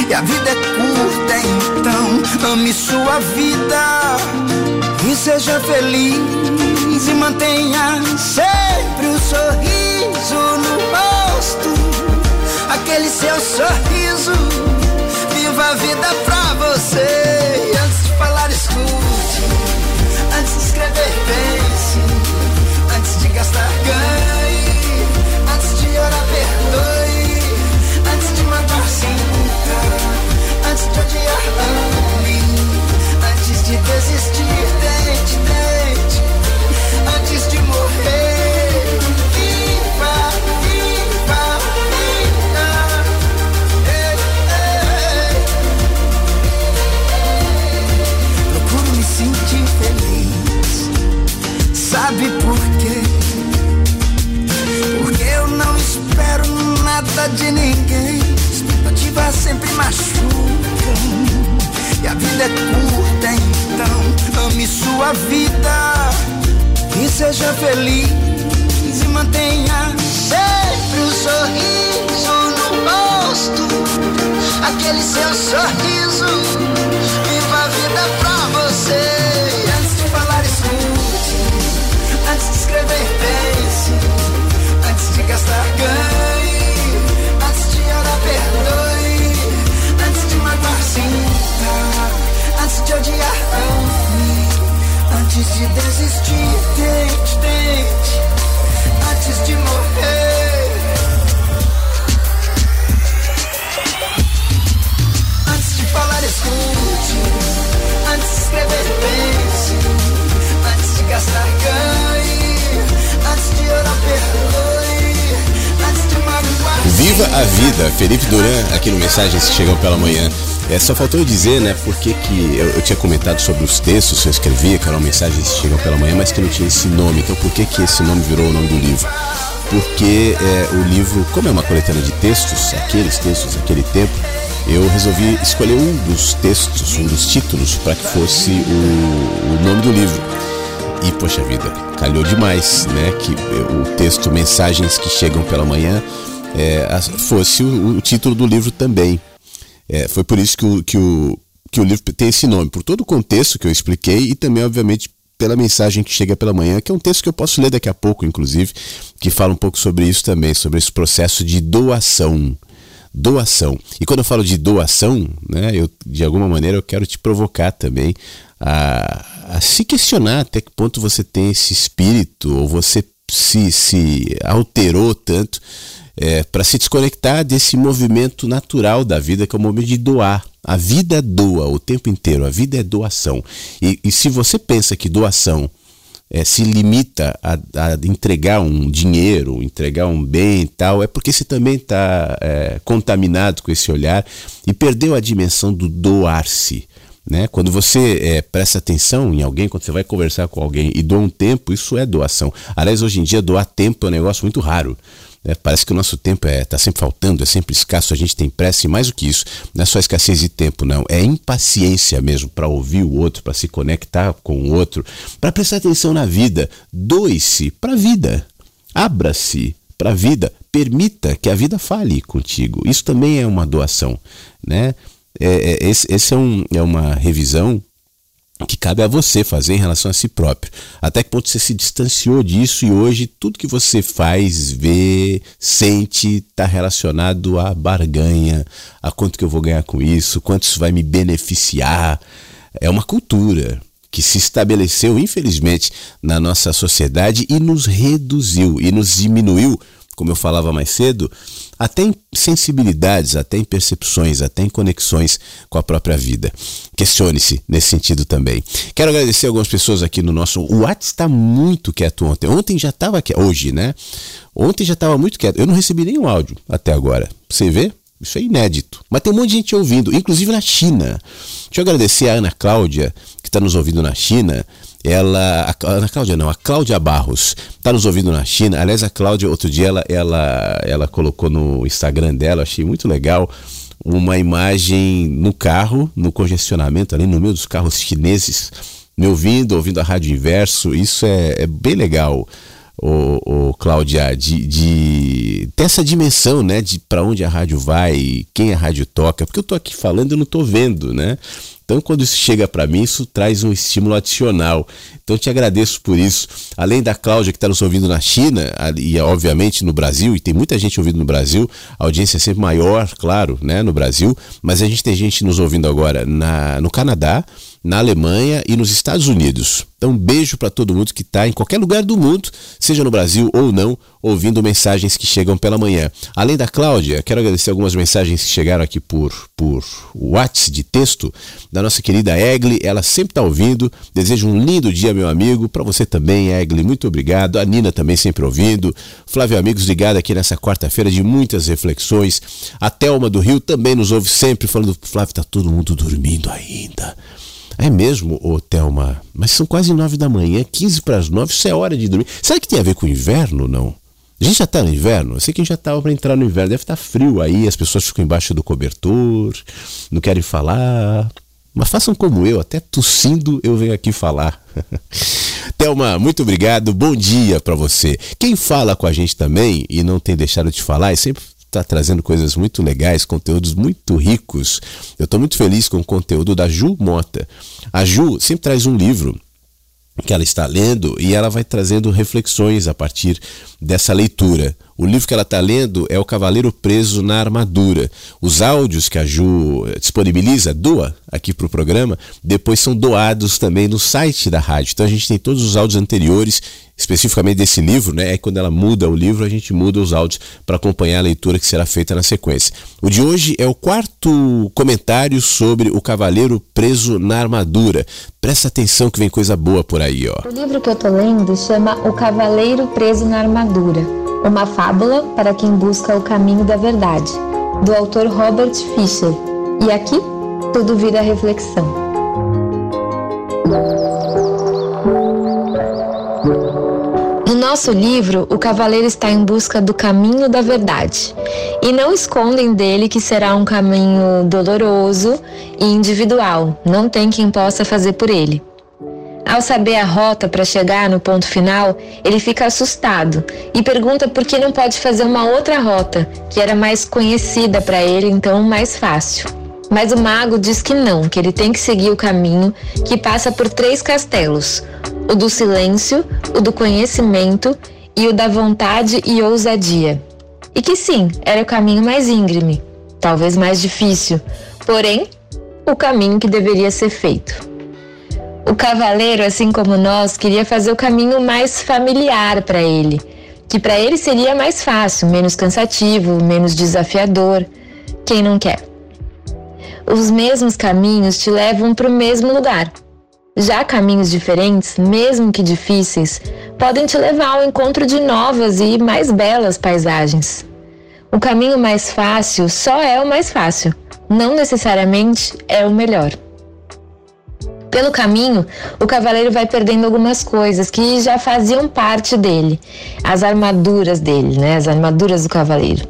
E a vida é curta, então ame sua vida e seja feliz e mantenha sempre um sorriso no rosto. Aquele seu sorriso, viva a vida pra você. E antes de falar, escute. Antes de escrever, pense. Antes de gastar, ganhe. Antes de odiar, ame. Antes de desistir, tente, tente. Antes de morrer, viva, viva. Procuro me sentir feliz. Sabe por quê? Porque eu não espero nada de ninguém. Expectativas sempre E a vida é curta, então ame sua vida. E seja feliz e mantenha sempre um sorriso no rosto. Aquele seu sorriso. Viva a vida pra você. Antes de falar, escute. Antes de escrever, pense. Antes de gastar, ganhe. Antes de orar, perdoe. antes de desistir. Tente, tente, antes de morrer. Antes de falar, escute. Antes de escrever, pense. Antes de gastar, ganhe. Antes de orar, perdoe. Antes de magoar. Viva a vida, Felipe Duran, aqui no Mensagens que Chegam pela Manhã. É, só faltou dizer, né, porque que eu, eu, tinha comentado sobre os textos que eu escrevia, que eram mensagens que chegam pela manhã, mas que não tinha esse nome. Então por que que esse nome virou o nome do livro? Porque é, o livro, como é uma coletânea de textos, aqueles textos, aquele tempo, eu resolvi escolher um dos textos, um dos títulos, para que fosse o, o nome do livro. E, poxa vida, calhou demais, né? Que o texto Mensagens que Chegam pela Manhã é, fosse o, o título do livro também. É, foi por isso que o, que, o, que o livro tem esse nome, por todo o contexto que eu expliquei e também, obviamente, pela mensagem que chega pela manhã, que é um texto que eu posso ler daqui a pouco, inclusive, que fala um pouco sobre isso também, sobre esse processo de doação. Doação. E quando eu falo de doação, né, eu, de alguma maneira eu quero te provocar também a, a se questionar até que ponto você tem esse espírito, ou você se, se alterou tanto é, para se desconectar desse movimento natural da vida, que é o momento de doar. A vida doa o tempo inteiro, a vida é doação. E, e se você pensa que doação é, se limita a, a, entregar um dinheiro, entregar um bem e tal, é porque você também está é, contaminado com esse olhar e perdeu a dimensão do doar-se. Né? Quando você é, presta atenção em alguém, quando você vai conversar com alguém e doa um tempo, isso é doação. Aliás, hoje em dia, doar tempo é um negócio muito raro. É, parece que o nosso tempo está é, tá sempre faltando, é sempre escasso, a gente tem pressa e mais do que isso, não é só escassez de tempo, não, é impaciência mesmo para ouvir o outro, para se conectar com o outro, para prestar atenção na vida. Doe-se para a vida, abra-se para a vida, permita que a vida fale contigo. Isso também é uma doação, né? É, é, esse, esse é, um, é uma revisão que cabe a você fazer em relação a si próprio. Até que ponto você se distanciou disso e hoje tudo que você faz, vê, sente está relacionado à barganha, a quanto que eu vou ganhar com isso, quanto isso vai me beneficiar. É uma cultura que se estabeleceu, infelizmente, na nossa sociedade e nos reduziu e nos diminuiu, como eu falava mais cedo, até em sensibilidades, até em percepções, até em conexões com a própria vida. Questione-se nesse sentido também. Quero agradecer algumas pessoas aqui no nosso. O WhatsApp está muito quieto ontem. Ontem já estava quieto. Hoje, né? Ontem já estava muito quieto. Eu não recebi nenhum áudio até agora. Você vê? Isso é inédito. Mas tem um monte de gente ouvindo, inclusive na China. Deixa eu agradecer a Ana Cláudia, que está nos ouvindo na China ela, a Ana Cláudia não, a Cláudia Barros, está nos ouvindo na China. Aliás, a Cláudia, outro dia, ela, ela, ela colocou no Instagram dela, achei muito legal, uma imagem no carro, no congestionamento, ali no meio dos carros chineses, me ouvindo, ouvindo a Rádio Inverso. Isso é, é bem legal. O, o Cláudia, de, de ter essa dimensão, né, de para onde a rádio vai, quem a rádio toca, porque eu tô aqui falando e não tô vendo, né? Então, quando isso chega para mim, isso traz um estímulo adicional. Então, te agradeço por isso. Além da Cláudia, que está nos ouvindo na China, e obviamente no Brasil, e tem muita gente ouvindo no Brasil, a audiência é sempre maior, claro, né, no Brasil, mas a gente tem gente nos ouvindo agora na, no Canadá, na Alemanha e nos Estados Unidos. Então, um beijo para todo mundo que está em qualquer lugar do mundo, seja no Brasil ou não, ouvindo mensagens que chegam pela manhã. Além da Cláudia, quero agradecer algumas mensagens que chegaram aqui por, por WhatsApp de texto da nossa querida Egli. Ela sempre está ouvindo. Desejo um lindo dia, meu amigo. Para você também, Egli, muito obrigado. A Nina também sempre ouvindo. Flávio Amigos ligado aqui nessa quarta-feira de muitas reflexões. A Thelma do Rio também nos ouve sempre falando: Flávio, tá todo mundo dormindo ainda. É mesmo, ô Thelma? Mas são quase nove da manhã, 15 para as nove, isso é hora de dormir. Será que tem a ver com o inverno, não? A gente já está no inverno? Eu sei que a gente já estava para entrar no inverno. Deve estar tá frio aí, as pessoas ficam embaixo do cobertor, não querem falar. Mas façam como eu, até tossindo eu venho aqui falar. Thelma, muito obrigado, bom dia para você. Quem fala com a gente também e não tem deixado de falar e sempre está trazendo coisas muito legais, conteúdos muito ricos. Eu estou muito feliz com o conteúdo da Ju Mota. A Ju sempre traz um livro que ela está lendo e ela vai trazendo reflexões a partir dessa leitura. O livro que ela está lendo é O Cavaleiro Preso na Armadura. Os áudios que a Ju eh, disponibiliza, doa aqui para o programa, depois são doados também no site da rádio. Então a gente tem todos os áudios anteriores, especificamente desse livro, né? É quando ela muda o livro, a gente muda os áudios para acompanhar a leitura que será feita na sequência. O de hoje é o quarto comentário sobre o Cavaleiro Preso na Armadura. Presta atenção que vem coisa boa por aí, ó. O livro que eu tô lendo chama O Cavaleiro Preso na Armadura uma fábula para quem busca o caminho da verdade, do autor Robert Fisher. E aqui tudo vira reflexão. No nosso livro, o cavaleiro está em busca do caminho da verdade. E não escondem dele que será um caminho doloroso e individual, não tem quem possa fazer por ele. Ao saber a rota para chegar no ponto final, ele fica assustado e pergunta por que não pode fazer uma outra rota, que era mais conhecida para ele, então mais fácil. Mas o mago diz que não, que ele tem que seguir o caminho que passa por três castelos: o do silêncio, o do conhecimento e o da vontade e ousadia. E que sim, era o caminho mais íngreme, talvez mais difícil, porém, o caminho que deveria ser feito. O cavaleiro, assim como nós, queria fazer o caminho mais familiar para ele, que para ele seria mais fácil, menos cansativo, menos desafiador. Quem não quer? Os mesmos caminhos te levam para o mesmo lugar. Já caminhos diferentes, mesmo que difíceis, podem te levar ao encontro de novas e mais belas paisagens. O caminho mais fácil só é o mais fácil, não necessariamente é o melhor. Pelo caminho, o cavaleiro vai perdendo algumas coisas que já faziam parte dele, as armaduras dele, né? As armaduras do cavaleiro.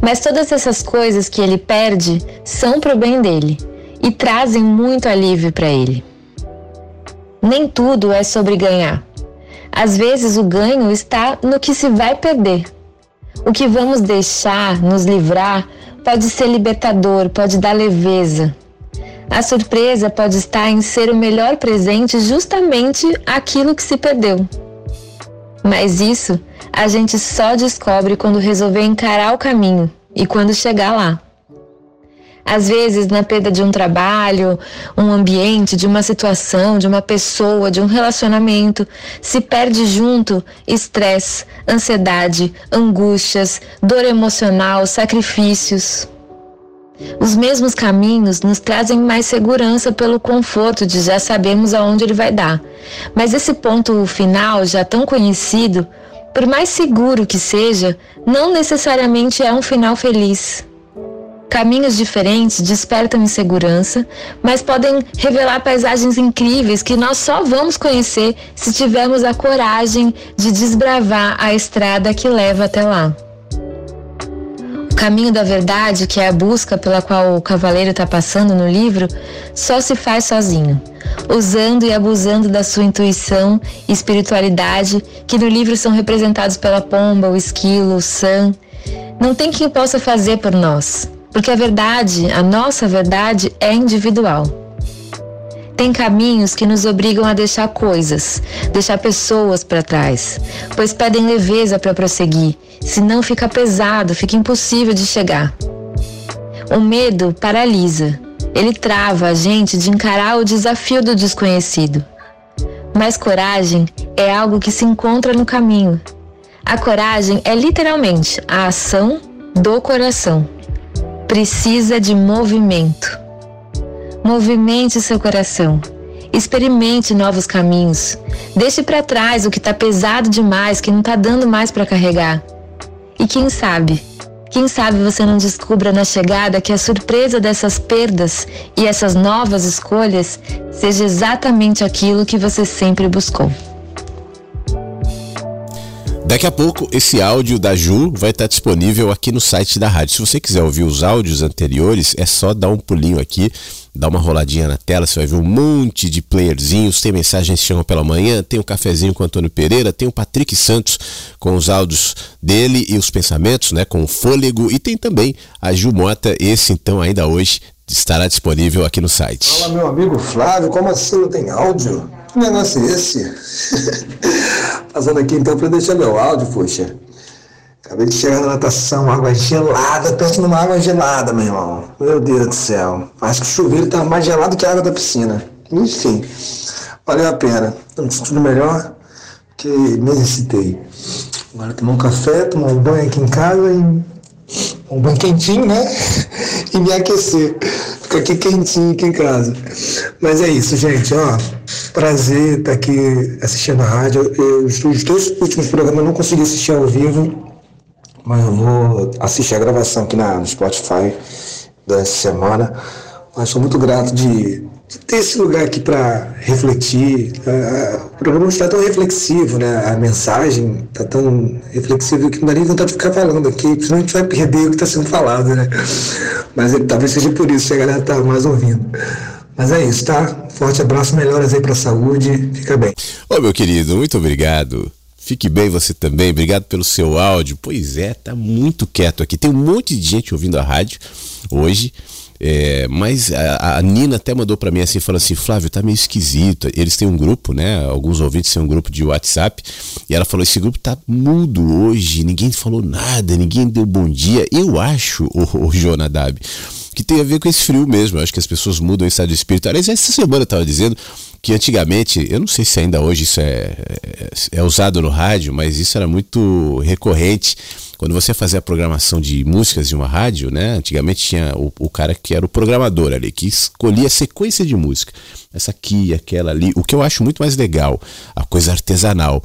Mas todas essas coisas que ele perde são pro bem dele e trazem muito alívio para ele. Nem tudo é sobre ganhar. Às vezes o ganho está no que se vai perder. O que vamos deixar, nos livrar, pode ser libertador, pode dar leveza, a surpresa pode estar em ser o melhor presente justamente aquilo que se perdeu. Mas isso a gente só descobre quando resolver encarar o caminho e quando chegar lá. Às vezes, na perda de um trabalho, um ambiente, de uma situação, de uma pessoa, de um relacionamento, se perde junto estresse, ansiedade, angústias, dor emocional, sacrifícios. Os mesmos caminhos nos trazem mais segurança pelo conforto de já sabermos aonde ele vai dar. Mas esse ponto final, já tão conhecido, por mais seguro que seja, não necessariamente é um final feliz. Caminhos diferentes despertam insegurança, mas podem revelar paisagens incríveis que nós só vamos conhecer se tivermos a coragem de desbravar a estrada que leva até lá. Caminho da verdade, que é a busca pela qual o cavaleiro está passando no livro, só se faz sozinho, usando e abusando da sua intuição e espiritualidade, que no livro são representados pela pomba, o esquilo, o san. Não tem quem possa fazer por nós, porque a verdade, a nossa verdade, é individual. Tem caminhos que nos obrigam a deixar coisas, deixar pessoas para trás, pois pedem leveza para prosseguir, senão fica pesado, fica impossível de chegar. O medo paralisa, ele trava a gente de encarar o desafio do desconhecido. Mas coragem é algo que se encontra no caminho. A coragem é literalmente a ação do coração. Precisa de movimento. Movimente seu coração. Experimente novos caminhos. Deixe para trás o que está pesado demais, que não está dando mais para carregar. E quem sabe, quem sabe você não descubra na chegada que a surpresa dessas perdas e essas novas escolhas seja exatamente aquilo que você sempre buscou. Daqui a pouco esse áudio da Ju vai estar disponível aqui no site da rádio. Se você quiser ouvir os áudios anteriores, é só dar um pulinho aqui, dar uma roladinha na tela, você vai ver um monte de playerzinhos, tem mensagens que chegam pela manhã, tem o um cafezinho com o Antônio Pereira, tem o Patrick Santos com os áudios dele e os pensamentos, né, com o fôlego e tem também a Ju Mota, esse então ainda hoje estará disponível aqui no site. Fala meu amigo Flávio, como assim não tem áudio? Que negócio é esse? Passando aqui então para deixar meu áudio, poxa. Acabei de chegar na natação, água gelada, pensa numa água gelada, meu irmão. Meu Deus do céu. Acho que o chuveiro tá mais gelado que a água da piscina. Enfim, valeu a pena. Tô me sentindo melhor que me exercitei. Agora tomar um café, tomar um banho aqui em casa e. Um banho quentinho, né? e me aquecer. Ficar aqui quentinho aqui em casa. Mas é isso, gente, ó. Prazer estar aqui assistindo a rádio. Eu, os dois últimos programas eu não consegui assistir ao vivo, mas eu vou assistir a gravação aqui na, no Spotify dessa semana. Mas sou muito grato de, de ter esse lugar aqui para refletir. O programa está tão reflexivo, né? A mensagem está tão reflexiva que não dá nem vontade de ficar falando aqui, senão a gente vai perder o que está sendo falado, né? Mas ele, talvez seja por isso que a galera está mais ouvindo. Mas é isso, tá? Forte abraço, melhoras aí para a saúde. Fica bem. Ô, meu querido, muito obrigado. Fique bem você também, obrigado pelo seu áudio. Pois é, tá muito quieto aqui. Tem um monte de gente ouvindo a rádio hoje. É, mas a, a, Nina até mandou para mim assim, falou assim, Flávio, tá meio esquisito. Eles têm um grupo, né? Alguns ouvintes têm um grupo de WhatsApp. E ela falou, esse grupo tá mudo hoje, ninguém falou nada, ninguém deu bom dia. Eu acho, o, o Jonadab, que tem a ver com esse frio mesmo. Eu acho que as pessoas mudam o estado de espírito. Aliás, essa semana eu tava dizendo que antigamente, eu não sei se ainda hoje isso é, é, é usado no rádio, mas isso era muito recorrente quando você fazia a programação de músicas de uma rádio, né? Antigamente tinha o, o, cara que era o programador ali, que escolhia a sequência de música. Essa aqui, aquela ali. O que eu acho muito mais legal, a coisa artesanal.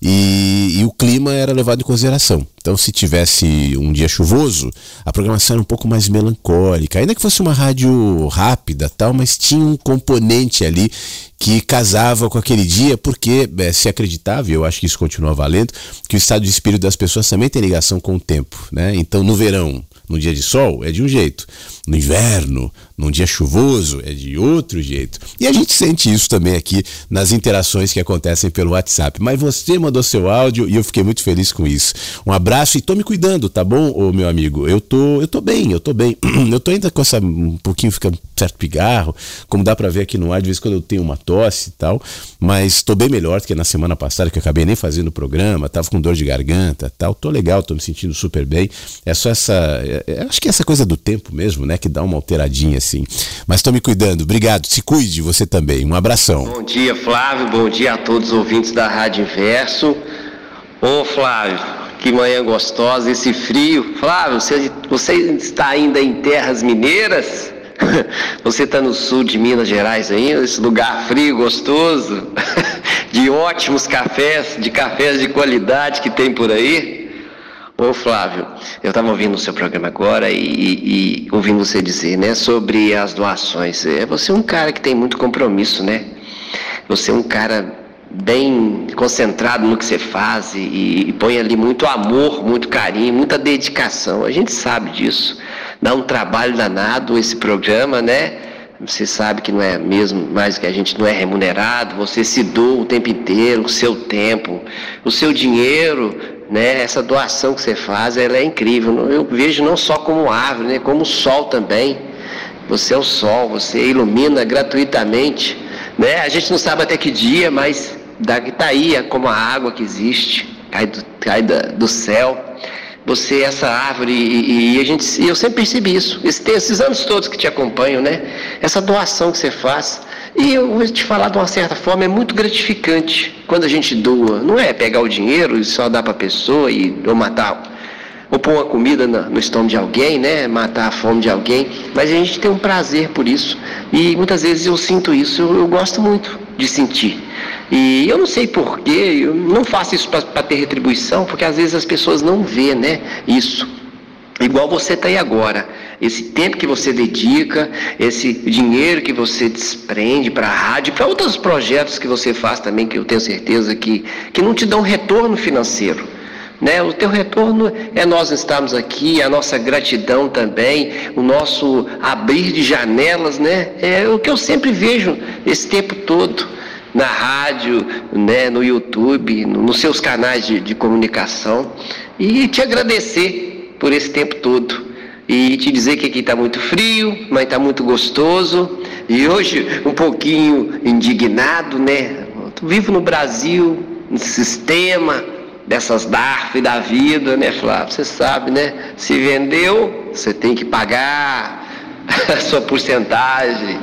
E, e, o clima era levado em consideração. Então, se tivesse um dia chuvoso, a programação era um pouco mais melancólica, ainda que fosse uma rádio rápida, tal, mas tinha um componente ali que casava com aquele dia, porque é, se acreditava, e eu acho que isso continua valendo, que o estado de espírito das pessoas também tem ligação com o tempo, né? Então, no verão, no dia de sol, é de um jeito. No inverno, num dia chuvoso, é de outro jeito. E a gente sente isso também aqui nas interações que acontecem pelo WhatsApp. Mas você mandou seu áudio e eu fiquei muito feliz com isso. Um abraço e tô me cuidando, tá bom, ô, meu amigo? Eu tô, eu tô bem, eu tô bem. Eu tô ainda com essa um pouquinho fica certo pigarro, como dá para ver aqui no ar, de vez em quando eu tenho uma tosse e tal, mas tô bem melhor do que na semana passada que eu acabei nem fazendo o programa, tava com dor de garganta, tal. Tô legal, tô me sentindo super bem. É só essa, é, é, acho que é essa coisa do tempo mesmo, né, que dá uma alteradinha assim. Mas tô me cuidando. Obrigado. Se cuide você também. Um abração. Bom dia, Flávio. Bom dia a todos os ouvintes da Rádio Inverso. Ô, Flávio, que manhã gostosa, esse frio. Flávio, você, você está ainda em terras mineiras? Você está no sul de Minas Gerais ainda, esse lugar frio, gostoso, de ótimos cafés, de cafés de qualidade que tem por aí. Ô Flávio, eu estava ouvindo o seu programa agora e, e, ouvindo você dizer, né, sobre as doações. É, você é um cara que tem muito compromisso, né? Você é um cara bem concentrado no que você faz e, e põe ali muito amor, muito carinho, muita dedicação. A gente sabe disso. Dá um trabalho danado esse programa, né? Você sabe que não é mesmo, mais que a gente não é remunerado, você se doa o tempo inteiro, o seu tempo, o seu dinheiro, né? Essa doação que você faz, ela é incrível. Eu vejo não só como árvore, né? Como sol também. Você é o sol, você ilumina gratuitamente, né? A gente não sabe até que dia, mas está aí é como a água que existe, cai do, cai da, do céu. Você é essa árvore e, e a gente, e eu sempre percebi isso. Esse, esses anos todos que te acompanho, né? Essa doação que você faz e eu vou te falar de uma certa forma, é muito gratificante quando a gente doa. Não é pegar o dinheiro e só dar para a pessoa e ou matar, ou pôr uma comida no estômago de alguém, né? Matar a fome de alguém. Mas a gente tem um prazer por isso. E muitas vezes eu sinto isso, eu, eu gosto muito de sentir. E eu não sei porquê, eu não faço isso para ter retribuição, porque às vezes as pessoas não vê, né? Isso. Igual você está aí agora. Esse tempo que você dedica, esse dinheiro que você desprende para a rádio, para outros projetos que você faz também, que eu tenho certeza que, que não te dão retorno financeiro. Né? O teu retorno é nós estarmos aqui, a nossa gratidão também, o nosso abrir de janelas, né? É o que eu sempre vejo esse tempo todo na rádio, né, no YouTube, no, nos seus canais de, de comunicação e te agradecer por esse tempo todo e te dizer que aqui está muito frio, mas está muito gostoso. E hoje um pouquinho indignado, né? Vivo no Brasil, no sistema, dessas DARF da vida, né, Flávio? Você sabe, né? Se vendeu, você tem que pagar a sua porcentagem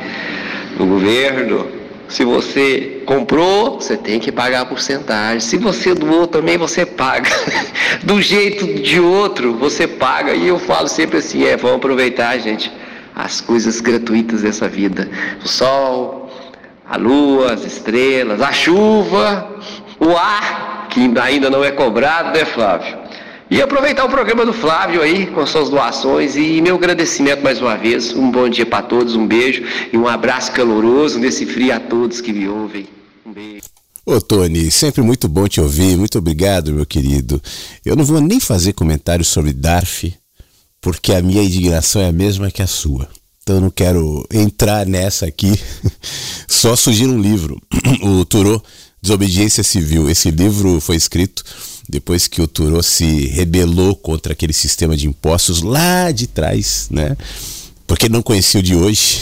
do governo. Se você comprou, você tem que pagar a porcentagem. Se você doou também, você paga. Do jeito de outro, você paga. E eu falo sempre assim: é, vamos aproveitar, gente, as coisas gratuitas dessa vida. O sol, a lua, as estrelas, a chuva, o ar, que ainda não é cobrado, né, Flávio? E aproveitar o programa do Flávio aí com suas doações e meu agradecimento mais uma vez. Um bom dia para todos, um beijo e um abraço caloroso nesse frio a todos que me ouvem. Um beijo. Ô Tony, sempre muito bom te ouvir, muito obrigado, meu querido. Eu não vou nem fazer comentários sobre Darf, porque a minha indignação é a mesma que a sua. Então eu não quero entrar nessa aqui. Só sugiro um livro, o Turô, Desobediência Civil. Esse livro foi escrito depois que o Turo se rebelou contra aquele sistema de impostos lá de trás, né? Porque não conhecia o de hoje,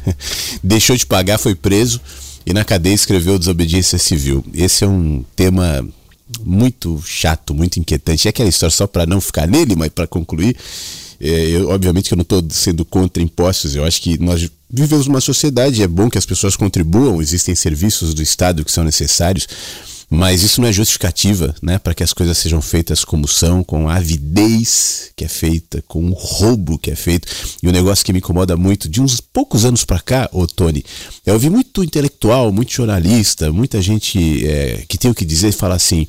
deixou de pagar, foi preso e na cadeia escreveu Desobediência Civil. Esse é um tema muito chato, muito inquietante. É aquela história só para não ficar nele, mas para concluir, é, eu, obviamente que eu não estou sendo contra impostos. Eu acho que nós vivemos uma sociedade, é bom que as pessoas contribuam, existem serviços do Estado que são necessários mas isso não é justificativa né, para que as coisas sejam feitas como são, com a avidez que é feita, com o roubo que é feito. E o um negócio que me incomoda muito, de uns poucos anos para cá, ô Tony, eu ouvi muito intelectual, muito jornalista, muita gente é, que tem o que dizer e falar assim: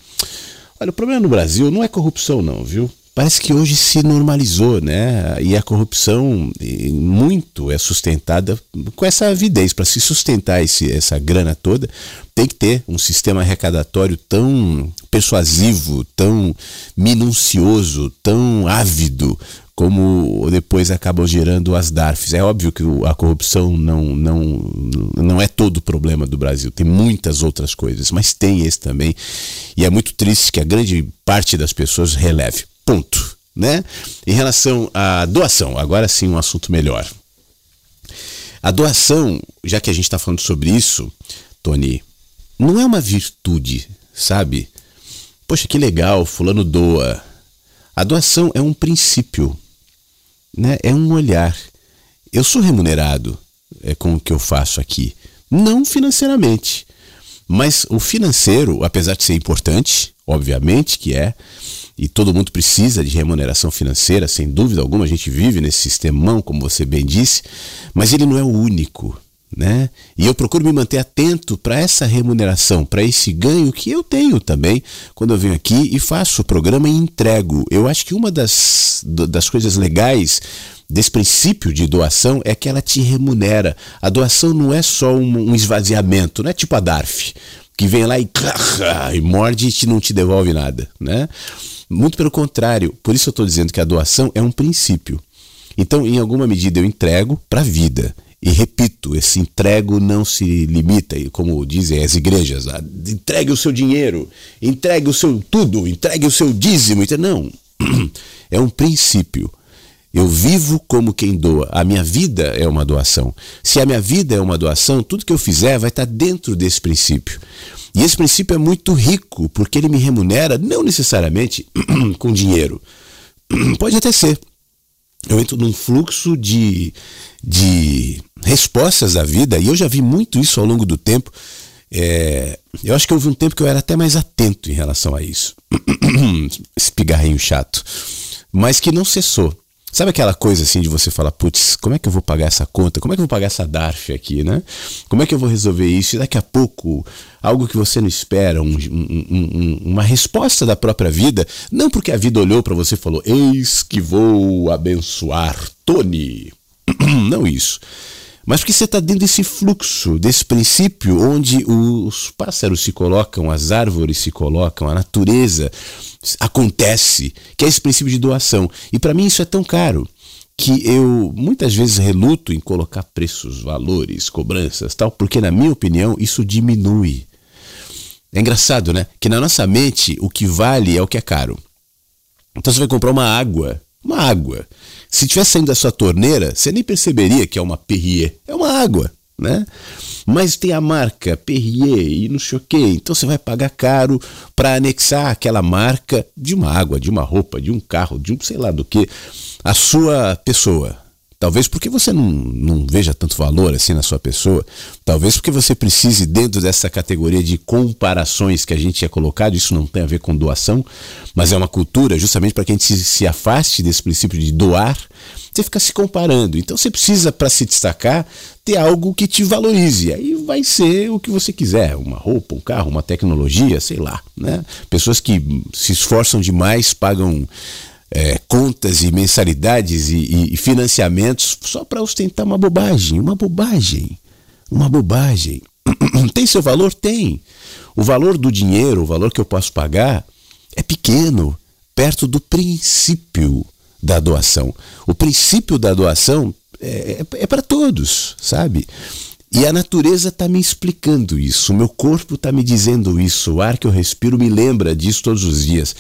olha, o problema no Brasil não é corrupção, não, viu? Parece que hoje se normalizou, né? E a corrupção muito é sustentada com essa avidez. Para se sustentar esse, essa grana toda, tem que ter um sistema arrecadatório tão persuasivo, tão minucioso, tão ávido como depois acabam gerando as DARFs. É óbvio que a corrupção não, não, não é todo o problema do Brasil, tem muitas outras coisas, mas tem esse também. E é muito triste que a grande parte das pessoas releve. Ponto. Né? Em relação à doação, agora sim um assunto melhor. A doação, já que a gente está falando sobre isso, Tony, não é uma virtude, sabe? Poxa, que legal, fulano doa. A doação é um princípio, né? é um olhar. Eu sou remunerado é, com o que eu faço aqui, não financeiramente. Mas o financeiro, apesar de ser importante, obviamente que é, e todo mundo precisa de remuneração financeira, sem dúvida alguma, a gente vive nesse sistemão, como você bem disse, mas ele não é o único. Né? E eu procuro me manter atento para essa remuneração, para esse ganho que eu tenho também quando eu venho aqui e faço o programa e entrego. Eu acho que uma das, das coisas legais desse princípio de doação é que ela te remunera. A doação não é só um, um esvaziamento, não é tipo a DARF, que vem lá e, e morde e não te devolve nada. Né? Muito pelo contrário, por isso eu estou dizendo que a doação é um princípio. Então, em alguma medida, eu entrego para a vida. E repito, esse entrego não se limita, como dizem as igrejas, entregue o seu dinheiro, entregue o seu tudo, entregue o seu dízimo. Não, é um princípio. Eu vivo como quem doa. A minha vida é uma doação. Se a minha vida é uma doação, tudo que eu fizer vai estar dentro desse princípio. E esse princípio é muito rico, porque ele me remunera não necessariamente com dinheiro. Pode até ser. Eu entro num fluxo de, de respostas da vida, e eu já vi muito isso ao longo do tempo. É, eu acho que houve um tempo que eu era até mais atento em relação a isso. Esse pigarrinho chato. Mas que não cessou. Sabe aquela coisa assim de você falar, putz, como é que eu vou pagar essa conta? Como é que eu vou pagar essa DARF aqui, né? Como é que eu vou resolver isso? E daqui a pouco, algo que você não espera, um, um, um, uma resposta da própria vida, não porque a vida olhou para você e falou, eis que vou abençoar Tony. não isso. Mas porque você está dentro desse fluxo, desse princípio onde os pássaros se colocam, as árvores se colocam, a natureza acontece, que é esse princípio de doação. E para mim isso é tão caro que eu muitas vezes reluto em colocar preços, valores, cobranças, tal, porque na minha opinião isso diminui. É engraçado, né? Que na nossa mente o que vale é o que é caro. Então você vai comprar uma água, uma água. Se tivesse saindo da sua torneira, você nem perceberia que é uma Perrier. É uma água. né? Mas tem a marca Perrier e não sei o então você vai pagar caro para anexar aquela marca de uma água, de uma roupa, de um carro, de um sei lá do que, a sua pessoa. Talvez porque você não, não veja tanto valor assim na sua pessoa. Talvez porque você precise, dentro dessa categoria de comparações que a gente tinha colocado, isso não tem a ver com doação, mas é uma cultura justamente para que a gente se, se afaste desse princípio de doar. Você fica se comparando. Então você precisa, para se destacar, ter algo que te valorize. Aí vai ser o que você quiser: uma roupa, um carro, uma tecnologia, sei lá. Né? Pessoas que se esforçam demais, pagam é, contas e mensalidades e, e financiamentos só para ostentar uma bobagem, uma bobagem, uma bobagem. Tem seu valor? Tem. O valor do dinheiro, o valor que eu posso pagar, é pequeno, perto do princípio da doação. O princípio da doação é, é, é para todos, sabe? E a natureza está me explicando isso, o meu corpo está me dizendo isso, o ar que eu respiro me lembra disso todos os dias.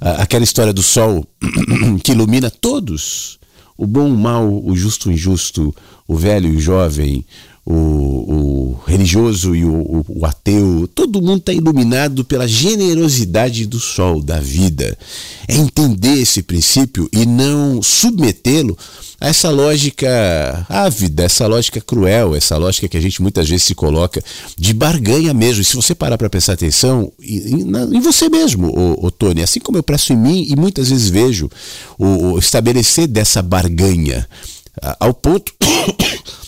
Aquela história do sol que ilumina todos, o bom, o mal, o justo, o injusto, o velho e o jovem, o, o religioso e o, o, ateu, todo mundo está iluminado pela generosidade do sol, da vida. É entender esse princípio e não submetê-lo a essa lógica ávida, essa lógica cruel, essa lógica que a gente muitas vezes se coloca de barganha mesmo. E se você parar para prestar atenção em, você mesmo, o, o, Tony, assim como eu presto em mim e muitas vezes vejo o, o estabelecer dessa barganha ao ponto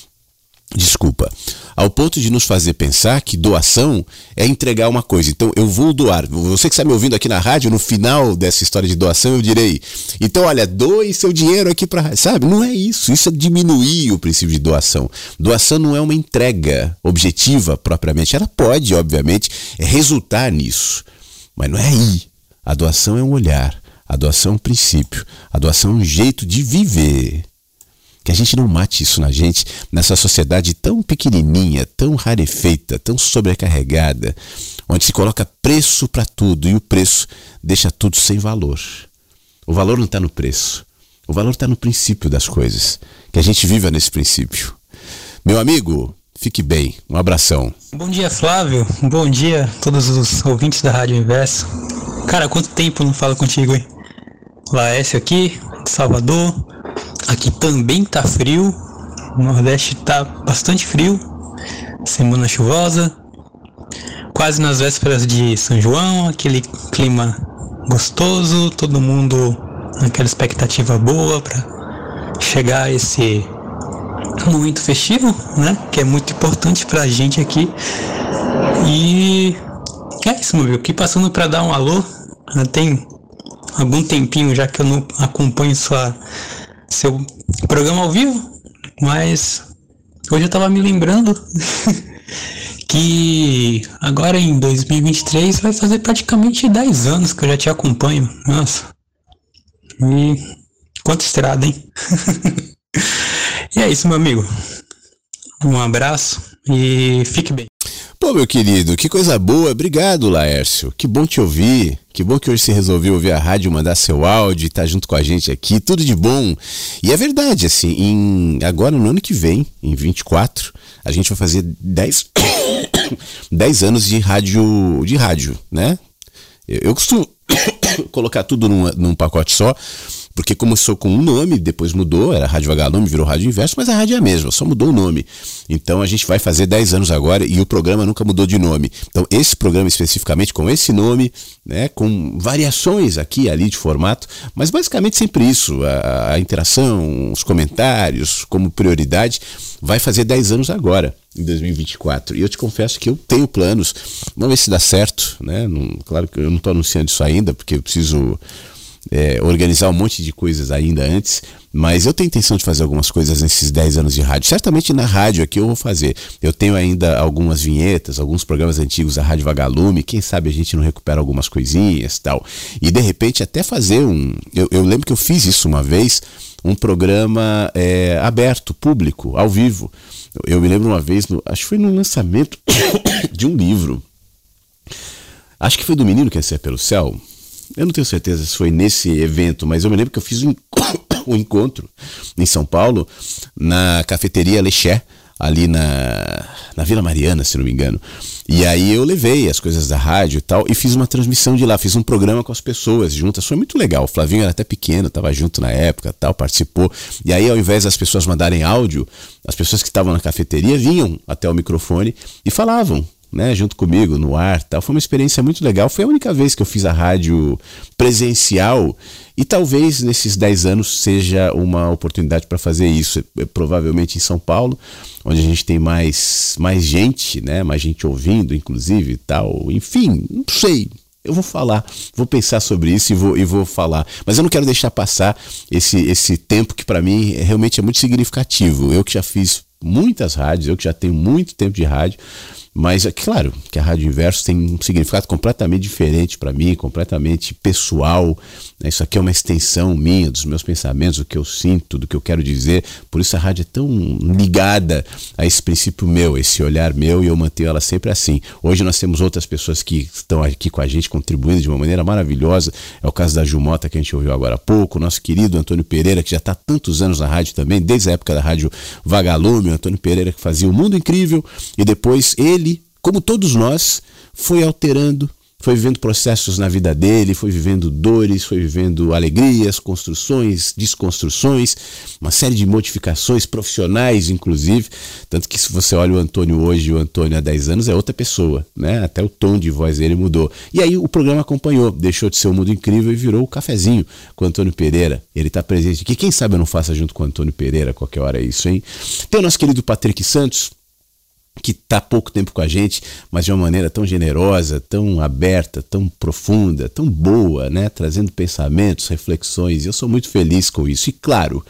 desculpa, ao ponto de nos fazer pensar que doação é entregar uma coisa. Então eu vou doar. Você que está me ouvindo aqui na rádio, no final dessa história de doação, eu direi: então olha, doe seu dinheiro aqui para. Sabe? Não é isso. Isso é diminuir o princípio de doação. Doação não é uma entrega objetiva propriamente. Ela pode, obviamente, resultar nisso. Mas não é aí. A doação é um olhar. A doação é um princípio. A doação é um jeito de viver. Que a gente não mate isso na gente, nessa sociedade tão pequenininha, tão rarefeita, tão sobrecarregada, onde se coloca preço para tudo e o preço deixa tudo sem valor. O valor não está no preço, o valor está no princípio das coisas. Que a gente viva nesse princípio. Meu amigo, fique bem. Um abração. Bom dia, Flávio. Bom dia a todos os ouvintes da Rádio Inverso. Cara, quanto tempo não falo contigo, hein? Laércio aqui, Salvador. Aqui também tá frio. O Nordeste tá bastante frio. Semana chuvosa. Quase nas vésperas de São João, aquele clima gostoso, todo mundo naquela expectativa boa para chegar esse momento festivo, né? Que é muito importante pra gente aqui. E é isso, meu. Aqui passando para dar um alô. Tem algum tempinho já que eu não acompanho sua seu programa ao vivo, mas hoje eu tava me lembrando que agora em 2023 vai fazer praticamente 10 anos que eu já te acompanho. Nossa. E quanta estrada, hein? e é isso, meu amigo. Um abraço e fique bem. Pô, meu querido, que coisa boa. Obrigado, Laércio. Que bom te ouvir. Que bom que hoje você resolveu ouvir a rádio, mandar seu áudio e estar tá junto com a gente aqui. Tudo de bom. E é verdade, assim, em, agora no ano que vem, em 24, a gente vai fazer 10, 10 anos de rádio, de rádio, né? Eu, eu costumo colocar tudo num pacote só, porque começou com um nome, depois mudou, era Rádio Vagalume, virou Rádio Inverso, mas a rádio é a mesma, só mudou o nome. Então a gente vai fazer 10 anos agora e o programa nunca mudou de nome. Então esse programa especificamente com esse nome, né, com variações aqui e ali de formato, mas basicamente sempre isso, a, a interação, os comentários como prioridade, vai fazer 10 anos agora em 2024. E eu te confesso que eu tenho planos, vamos ver se dá certo, né? Não, claro que eu não estou anunciando isso ainda, porque eu preciso é, organizar um monte de coisas ainda antes, mas eu tenho intenção de fazer algumas coisas nesses 10 anos de rádio. Certamente na rádio aqui eu vou fazer. Eu tenho ainda algumas vinhetas, alguns programas antigos da Rádio Vagalume, quem sabe a gente não recupera algumas coisinhas tal. E de repente até fazer um. Eu, eu lembro que eu fiz isso uma vez, um programa é, aberto, público, ao vivo. Eu me lembro uma vez, no, acho que foi no lançamento de um livro. Acho que foi do Menino que Ser pelo Céu eu não tenho certeza se foi nesse evento, mas eu me lembro que eu fiz um, um encontro em São Paulo, na cafeteria Lexé, ali na, na Vila Mariana, se não me engano. E aí eu levei as coisas da rádio e tal e fiz uma transmissão de lá, fiz um programa com as pessoas juntas, foi muito legal. O Flavinho era até pequeno, estava junto na época, tal, participou. E aí ao invés das pessoas mandarem áudio, as pessoas que estavam na cafeteria vinham até o microfone e falavam né, junto comigo no ar, tal. Foi uma experiência muito legal. Foi a única vez que eu fiz a rádio presencial e talvez nesses 10 anos seja uma oportunidade para fazer isso, é, provavelmente em São Paulo, onde a gente tem mais mais gente, né, mais gente ouvindo, inclusive, tal. Enfim, não sei. Eu vou falar, vou pensar sobre isso e vou, e vou falar. Mas eu não quero deixar passar esse, esse tempo que para mim realmente é muito significativo. Eu que já fiz muitas rádios, eu que já tenho muito tempo de rádio, mas é claro que a Rádio Inverso tem um significado completamente diferente para mim, completamente pessoal. Né? Isso aqui é uma extensão minha, dos meus pensamentos, do que eu sinto, do que eu quero dizer. Por isso a rádio é tão ligada a esse princípio meu, esse olhar meu, e eu mantenho ela sempre assim. Hoje nós temos outras pessoas que estão aqui com a gente, contribuindo de uma maneira maravilhosa. É o caso da Jumota, que a gente ouviu agora há pouco, nosso querido Antônio Pereira, que já está há tantos anos na rádio também, desde a época da Rádio Vagalume, o Antônio Pereira que fazia o Mundo Incrível, e depois ele como todos nós, foi alterando, foi vivendo processos na vida dele, foi vivendo dores, foi vivendo alegrias, construções, desconstruções, uma série de modificações profissionais, inclusive. Tanto que se você olha o Antônio hoje o Antônio há 10 anos, é outra pessoa, né? Até o tom de voz dele mudou. E aí o programa acompanhou, deixou de ser um mundo incrível e virou o cafezinho com o Antônio Pereira. Ele está presente aqui. Quem sabe eu não faça junto com o Antônio Pereira qualquer hora isso, hein? Tem o nosso querido Patrick Santos que está pouco tempo com a gente, mas de uma maneira tão generosa, tão aberta, tão profunda, tão boa, né? Trazendo pensamentos, reflexões. Eu sou muito feliz com isso. E claro,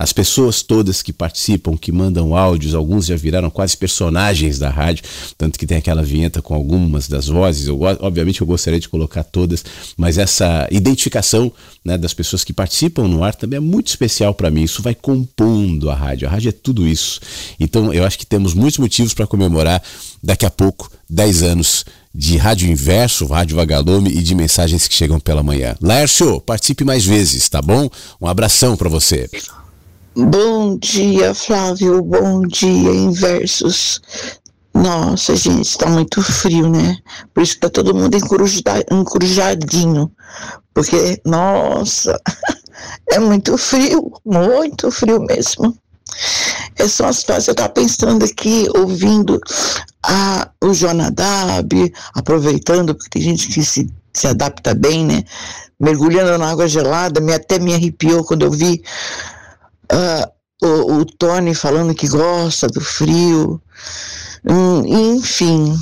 as pessoas todas que participam, que mandam áudios, alguns já viraram quase personagens da rádio, tanto que tem aquela vinheta com algumas das vozes. Eu, obviamente eu gostaria de colocar todas, mas essa identificação né, das pessoas que participam no ar também é muito especial para mim. Isso vai compondo a rádio. A rádio é tudo isso. Então eu acho que temos muitos motivos para comemorar daqui a pouco 10 anos de Rádio Inverso, Rádio Vagalume e de mensagens que chegam pela manhã. Lércio, participe mais vezes, tá bom? Um abração para você. Bom dia, Flávio. Bom dia, Inversos. Nossa, gente, está muito frio, né? Por isso que tá todo mundo encurujadinho. Porque, nossa, é muito frio, muito frio mesmo. Essas são as frases. Eu estava pensando aqui, ouvindo a, o Jonadab, aproveitando, porque tem gente que se, se adapta bem, né? Mergulhando na água gelada, me, até me arrepiou quando eu vi uh, o, o, Tony falando que gosta do frio, hum, enfim,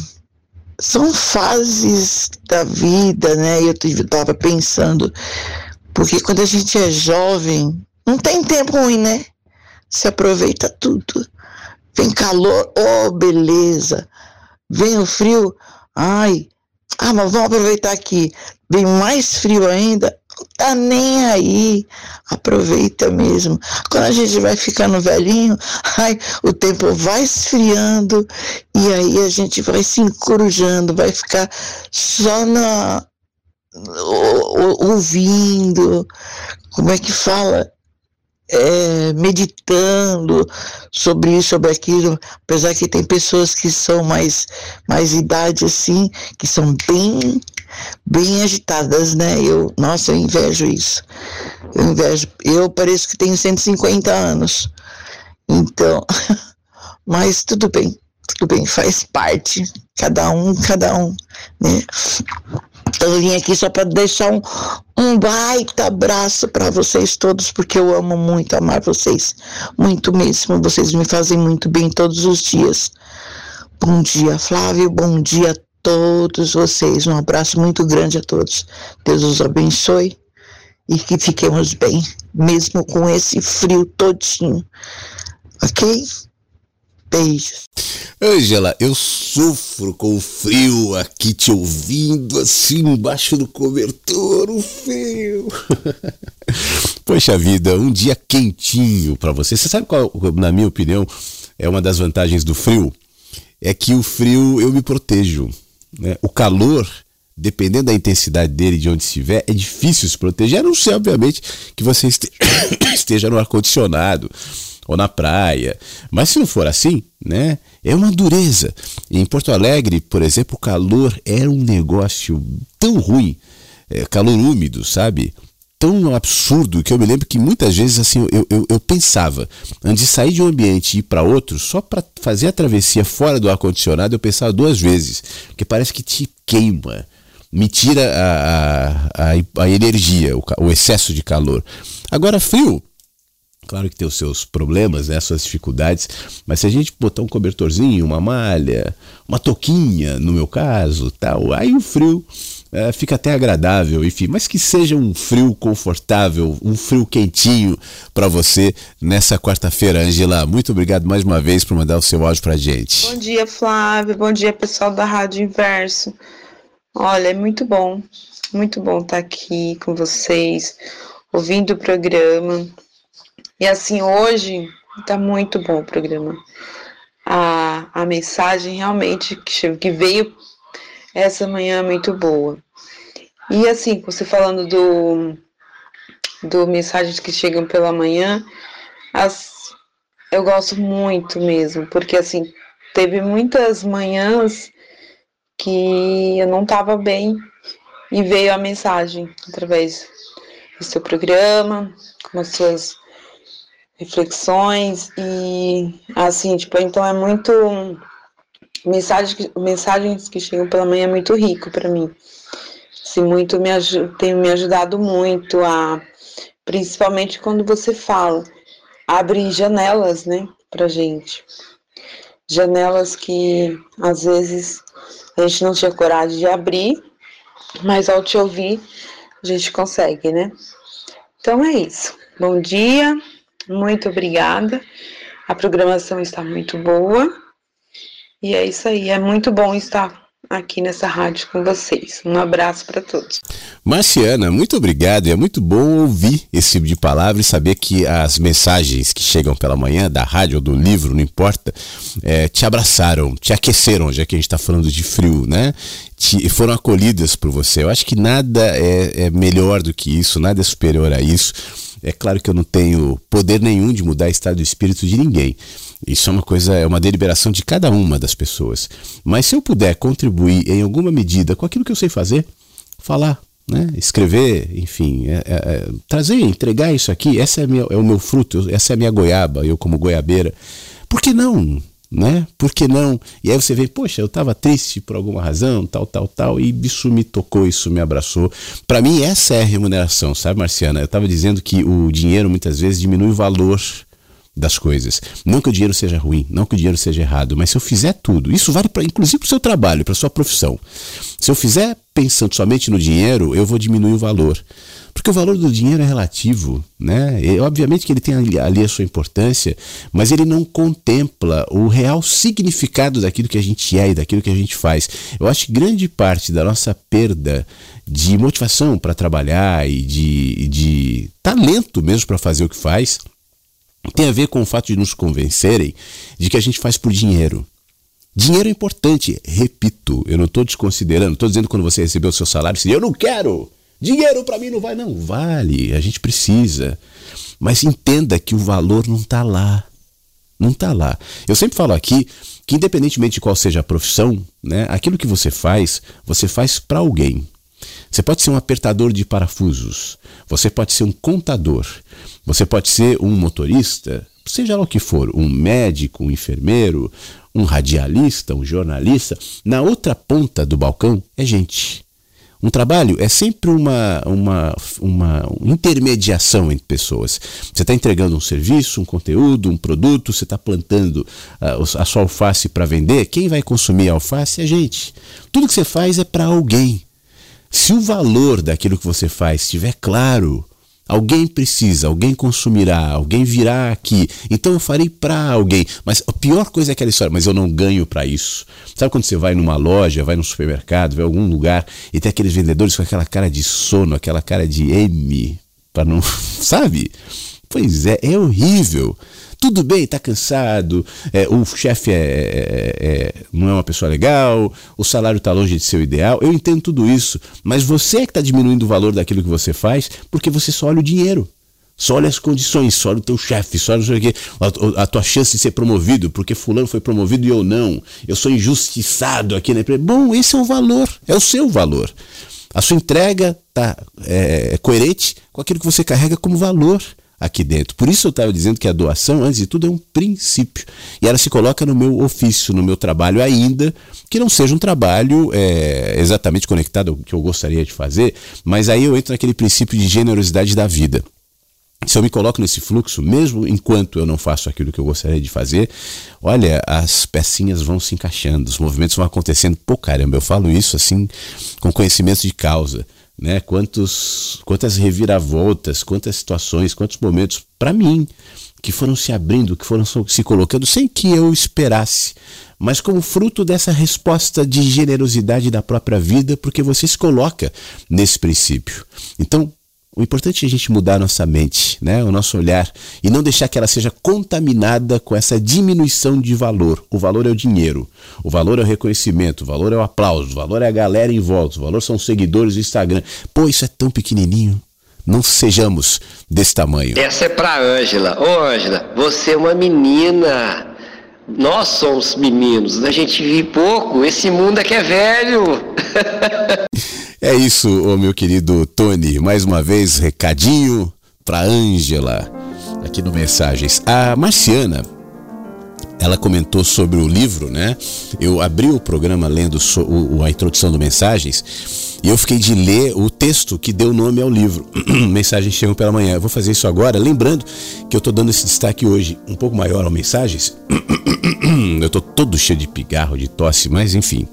são fases da vida, né? Eu estava pensando, porque quando a gente é jovem, não tem tempo ruim, né? Se aproveita tudo. Vem calor, oh beleza. Vem o frio, ai, ah, mas vamos aproveitar aqui. Vem mais frio ainda, tá nem aí. Aproveita mesmo. Quando a gente vai ficando velhinho, ai, o tempo vai esfriando e aí a gente vai se encurujando, vai ficar só na ouvindo, como é que fala? É, meditando sobre isso, sobre aquilo, apesar que tem pessoas que são mais, mais idade assim, que são bem, bem agitadas, né? Eu, nossa, eu invejo isso. Eu invejo. Eu pareço que tenho 150 anos. Então, mas tudo bem, tudo bem, faz parte. Cada um, cada um, né? Eu vim aqui só para deixar um, um baita abraço para vocês todos, porque eu amo muito amar vocês, muito mesmo. Vocês me fazem muito bem todos os dias. Bom dia, Flávio. Bom dia a todos vocês. Um abraço muito grande a todos. Deus os abençoe e que fiquemos bem, mesmo com esse frio todinho. Ok? Beijos. Ângela, eu sofro com o frio aqui te ouvindo assim embaixo do cobertor, o frio. Poxa vida, um dia quentinho para você. Você sabe qual, na minha opinião, é uma das vantagens do frio? É que o frio eu me protejo. Né? O calor, dependendo da intensidade dele, de onde estiver, é difícil se proteger, a não ser, obviamente, que você esteja no ar-condicionado ou na praia. Mas se não for assim, né? É uma dureza. Em Porto Alegre, por exemplo, o calor era um negócio tão ruim, é, calor úmido, sabe? Tão absurdo que eu me lembro que muitas vezes assim eu, eu, eu pensava, antes de sair de um ambiente e ir para outro, só para fazer a travessia fora do ar-condicionado, eu pensava duas vezes, porque parece que te queima me tira a, a, a energia, o, o, excesso de calor. Agora, frio, claro que tem os seus problemas, né, suas dificuldades, mas se a gente botar um cobertorzinho, uma malha, uma touquinha, no meu caso, tal, aí o frio é, fica até agradável, enfim, mas que seja um frio confortável, um frio quentinho para você nessa quarta-feira, Angela. Muito obrigado mais uma vez por mandar o seu áudio para gente. Bom dia, Flávio. Bom dia, pessoal da Rádio Inverso. Olha, é muito bom, muito bom estar aqui com vocês, ouvindo o programa. E assim, hoje está muito bom o programa. A, a mensagem realmente que, que veio essa manhã é muito boa. E assim, você falando do, do mensagens que chegam pela manhã, as, eu gosto muito mesmo, porque assim, teve muitas manhãs que eu não estava bem e veio a mensagem através do seu programa, com as suas reflexões e assim, tipo, então é muito mensagens, mensagens que chegam pela manhã é muito rico para mim. Assim, muito me tem me ajudado muito a principalmente quando você fala, abre janelas, né, pra gente. Janelas que às vezes a gente não tinha coragem de abrir, mas ao te ouvir, a gente consegue, né? Então é isso. Bom dia, muito obrigada. A programação está muito boa. E é isso aí, é muito bom estar aqui nessa rádio com vocês. Um abraço para todos. Marciana, muito obrigado. É muito bom ouvir esse tipo de palavra e saber que as mensagens que chegam pela manhã, da rádio ou do livro, não importa, é, te abraçaram, te aqueceram, já que a gente está falando de frio, né? Te, foram acolhidas por você. Eu acho que nada é, é melhor do que isso, nada é superior a isso. É claro que eu não tenho poder nenhum de mudar o estado do espírito de ninguém. Isso é uma coisa, é uma deliberação de cada uma das pessoas. Mas se eu puder contribuir em alguma medida com aquilo que eu sei fazer, falar, né? escrever, enfim, é, é, é, trazer, entregar isso aqui, essa é, minha, é o meu fruto, essa é a minha goiaba, eu como goiabeira. Por que não? Né? Por que não? E aí você vê, poxa, eu estava triste por alguma razão, tal, tal, tal, e isso me tocou, isso me abraçou. Para mim, essa é a remuneração, sabe, Marciana? Eu estava dizendo que o dinheiro muitas vezes diminui o valor das coisas. Não que o dinheiro seja ruim, não que o dinheiro seja errado, mas se eu fizer tudo, isso vale para inclusive para o seu trabalho, para sua profissão. Se eu fizer pensando somente no dinheiro, eu vou diminuir o valor. Porque o valor do dinheiro é relativo, né? E, obviamente que ele tem ali, ali a sua importância, mas ele não contempla o real significado daquilo que a gente é e daquilo que a gente faz. Eu acho que grande parte da nossa perda de motivação para trabalhar e de, de talento mesmo para fazer o que faz tem a ver com o fato de nos convencerem de que a gente faz por dinheiro. Dinheiro é importante, repito, eu não estou desconsiderando, estou dizendo quando você recebeu o seu salário, eu não quero, dinheiro para mim não vai, não, vale, a gente precisa, mas entenda que o valor não está lá, não está lá. Eu sempre falo aqui que independentemente de qual seja a profissão, né, aquilo que você faz, você faz para alguém. Você pode ser um apertador de parafusos, você pode ser um contador, você pode ser um motorista, seja lá o que for, um médico, um enfermeiro, um radialista, um jornalista. Na outra ponta do balcão é gente. Um trabalho é sempre uma, uma, uma intermediação entre pessoas. Você está entregando um serviço, um conteúdo, um produto, você está plantando uh, a sua alface para vender. Quem vai consumir a alface é a gente. Tudo que você faz é para alguém. Se o valor daquilo que você faz estiver claro, alguém precisa, alguém consumirá, alguém virá aqui, então eu farei para alguém. Mas a pior coisa é aquela história, mas eu não ganho para isso. Sabe quando você vai numa loja, vai num supermercado, vai em algum lugar e tem aqueles vendedores com aquela cara de sono, aquela cara de M, para não. Sabe? Pois é, é horrível. Tudo bem, está cansado, é, o chefe é, é, é, não é uma pessoa legal, o salário está longe de ser o ideal. Eu entendo tudo isso, mas você é que está diminuindo o valor daquilo que você faz porque você só olha o dinheiro. Só olha as condições, só olha o teu chefe, só olha a, a, tua chance de ser promovido, porque fulano foi promovido e eu não. Eu sou injustiçado aqui na empresa. Bom, esse é o valor, é o seu valor. A sua entrega está é, é, coerente com aquilo que você carrega como valor aqui dentro. Por isso eu estava dizendo que a doação, antes de tudo, é um princípio. E ela se coloca no meu ofício, no meu trabalho, ainda que não seja um trabalho é, exatamente conectado ao que eu gostaria de fazer, mas aí eu entro naquele princípio de generosidade da vida se eu me coloco nesse fluxo, mesmo enquanto eu não faço aquilo que eu gostaria de fazer, olha, as pecinhas vão se encaixando, os movimentos vão acontecendo. Pô, caramba, eu falo isso assim com conhecimento de causa. Né? Quantos, quantas reviravoltas, quantas situações, quantos momentos, para mim, que foram se abrindo, que foram se colocando sem que eu esperasse, mas como fruto dessa resposta de generosidade da própria vida, porque você se coloca nesse princípio. Então, o importante é a gente mudar a nossa mente, né? o nosso olhar, e não deixar que ela seja contaminada com essa diminuição de valor. O valor é o dinheiro, o valor é o reconhecimento, o valor é o aplauso, o valor é a galera em volta, o valor são os seguidores do Instagram. Pô, isso é tão pequenininho. Não sejamos desse tamanho. Essa é pra Ângela. Ô Ângela, você é uma menina. Nós somos meninos, a gente vive pouco, esse mundo é que é velho. É isso, meu querido Tony. Mais uma vez, recadinho para Ângela aqui no Mensagens. A Marciana, ela comentou sobre o livro, né? Eu abri o programa lendo so, o, a introdução do Mensagens e eu fiquei de ler o texto que deu nome ao livro. Mensagens chegam pela manhã. Eu vou fazer isso agora, lembrando que eu estou dando esse destaque hoje um pouco maior ao Mensagens. eu estou todo cheio de pigarro, de tosse, mas enfim,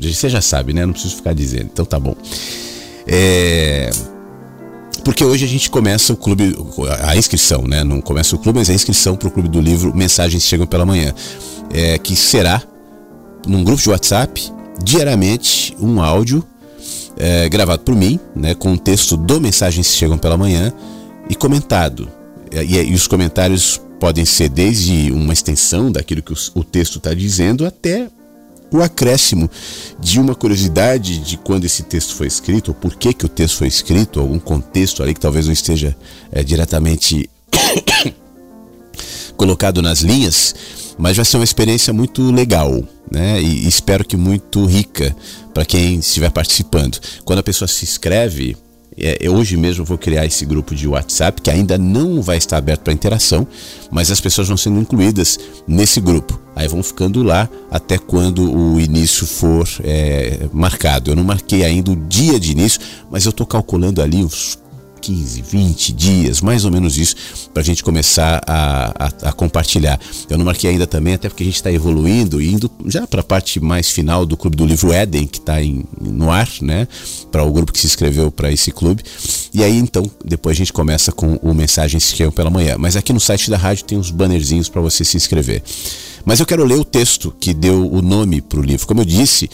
você já sabe, né? Não preciso ficar dizendo. Então tá bom. É... Porque hoje a gente começa o clube, a inscrição, né? Não começa o clube, mas a inscrição para o clube do livro Mensagens Chegam pela Manhã. É, que será num grupo de WhatsApp, diariamente, um áudio é, gravado por mim, né? Com o texto do Mensagens Chegam pela Manhã e comentado. E, e os comentários podem ser desde uma extensão daquilo que o, o texto está dizendo até o acréscimo de uma curiosidade de quando esse texto foi escrito, ou por que, que o texto foi escrito, algum contexto ali que talvez não esteja é, diretamente colocado nas linhas, mas vai ser uma experiência muito legal, né? E, espero que muito rica para quem estiver participando. Quando a pessoa se inscreve, é, hoje mesmo vou criar esse grupo de WhatsApp que ainda não vai estar aberto para interação, mas as pessoas vão sendo incluídas nesse grupo. Aí vão ficando lá até quando o início for é, marcado. Eu não marquei ainda o dia de início, mas eu estou calculando ali uns 15, 20 dias, mais ou menos isso, para a gente começar a, a, a, compartilhar. Eu não marquei ainda também, até porque a gente está evoluindo indo já para a parte mais final do Clube do Livro Éden, que está no ar, né? Para o grupo que se inscreveu para esse clube. E aí então, depois a gente começa com o Mensagens que pela manhã. Mas aqui no site da rádio tem uns bannerzinhos para você se inscrever. Mas eu quero ler o texto que deu o nome para o livro. Como eu disse,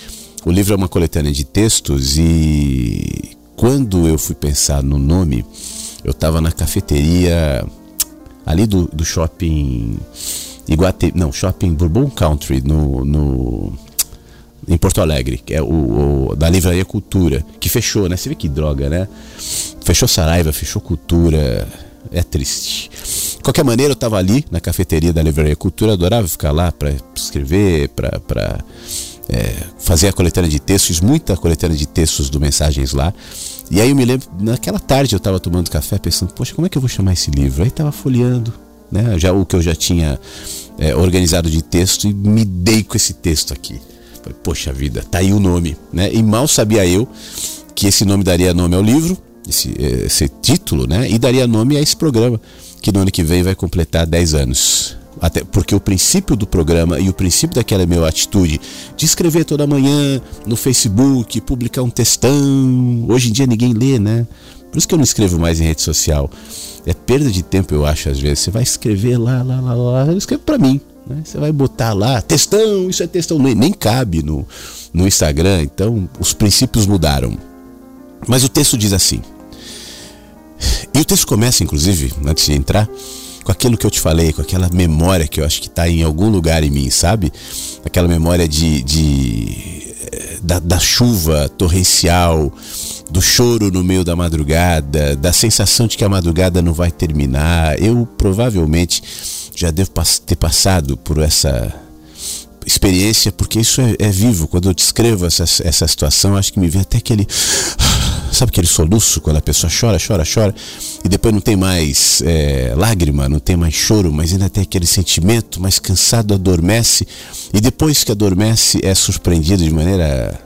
o livro é uma coletânea de textos e quando eu fui pensar no nome, eu estava na cafeteria ali do, do shopping Iguate, não, shopping Bourbon Country no, no em Porto Alegre, que é o, o, da Livraria Cultura, que fechou, né? Você vê que droga, né? Fechou Saraiva, fechou Cultura, é triste. De qualquer maneira, eu estava ali na cafeteria da Livraria Cultura, adorava ficar lá para escrever, para é, fazer a coletânea de textos, muita coletânea de textos do Mensagens lá. E aí eu me lembro, naquela tarde eu estava tomando café pensando, poxa, como é que eu vou chamar esse livro? Aí estava folheando, né, já o que eu já tinha é, organizado de texto e me dei com esse texto aqui. Falei, poxa vida, tá aí o nome, né? E mal sabia eu que esse nome daria nome ao livro, esse, esse título, né? E daria nome a esse programa, que no ano que vem vai completar 10 anos. Até porque o princípio do programa e o princípio daquela minha atitude de escrever toda manhã no Facebook, publicar um textão, hoje em dia ninguém lê, né? Por isso que eu não escrevo mais em rede social. É perda de tempo, eu acho, às vezes. Você vai escrever lá, lá, lá, lá, eu escrevo para mim. Né? Você vai botar lá, textão, isso é textão, nem, nem cabe no, no Instagram. Então, os princípios mudaram. Mas o texto diz assim. E o texto começa, inclusive, antes de entrar, com aquilo que eu te falei, com aquela memória que eu acho que está em algum lugar em mim, sabe? Aquela memória de, de eh, da, da chuva torrencial, do choro no meio da madrugada, da sensação de que a madrugada não vai terminar. Eu provavelmente já devo ter passado por essa experiência, porque isso é, é vivo. Quando eu descrevo essa, essa situação, acho que me vem até aquele. Sabe aquele soluço quando a pessoa chora, chora, chora e depois não tem mais é, lágrima, não tem mais choro, mas ainda tem aquele sentimento, mais cansado adormece e depois que adormece é surpreendido de maneira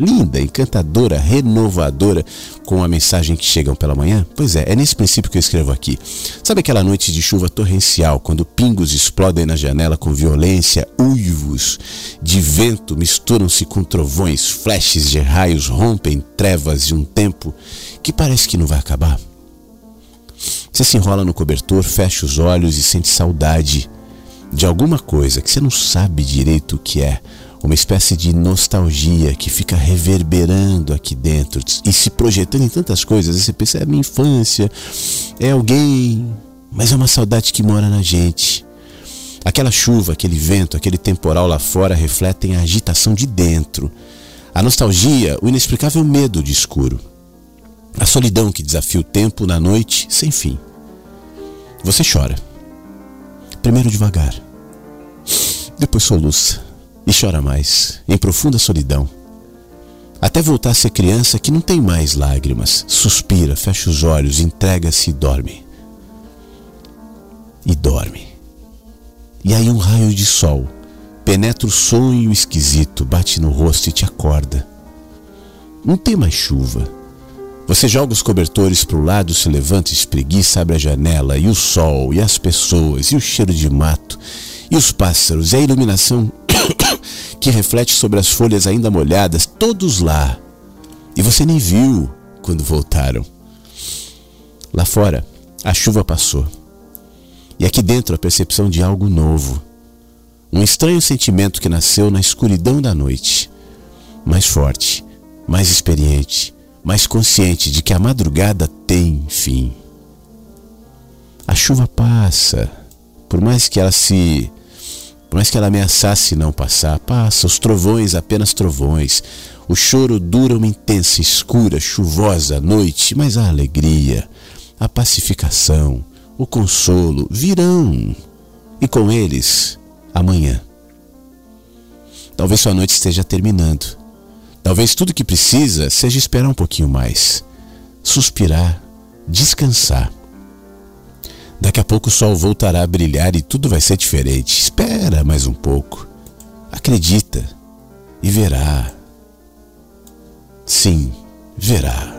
linda, encantadora, renovadora com a mensagem que chegam pela manhã? Pois é, é nesse princípio que eu escrevo aqui. Sabe aquela noite de chuva torrencial, quando pingos explodem na janela com violência, uivos de vento misturam-se com trovões, flashes de raios rompem trevas de um tempo que parece que não vai acabar? Você se enrola no cobertor, fecha os olhos e sente saudade de alguma coisa que você não sabe direito o que é uma espécie de nostalgia que fica reverberando aqui dentro e se projetando em tantas coisas. Você pensa, é a minha infância, é alguém, mas é uma saudade que mora na gente. Aquela chuva, aquele vento, aquele temporal lá fora refletem a agitação de dentro. A nostalgia, o inexplicável medo de escuro. A solidão que desafia o tempo na noite sem fim. Você chora. Primeiro devagar. Depois soluça e chora mais, em profunda solidão. Até voltar a ser criança que não tem mais lágrimas, suspira, fecha os olhos, entrega-se e dorme. E dorme. E aí um raio de sol penetra o sonho esquisito, bate no rosto e te acorda. Não tem mais chuva. Você joga os cobertores para o lado, se levanta, espreguiça, abre a janela, e o sol, e as pessoas, e o cheiro de mato, e os pássaros, e a iluminação que reflete sobre as folhas ainda molhadas, todos lá. E você nem viu quando voltaram. Lá fora, a chuva passou. E aqui dentro a percepção de algo novo. Um estranho sentimento que nasceu na escuridão da noite. Mais forte, mais experiente, mais consciente de que a madrugada tem fim. A chuva passa, por mais que ela se por mais que ela ameaçasse não passar, passa, os trovões apenas trovões. O choro dura uma intensa, escura, chuvosa noite, mas a alegria, a pacificação, o consolo virão. E com eles, amanhã. Talvez sua noite esteja terminando. Talvez tudo que precisa seja esperar um pouquinho mais. Suspirar, descansar Daqui a pouco o sol voltará a brilhar e tudo vai ser diferente. Espera mais um pouco. Acredita e verá. Sim, verá.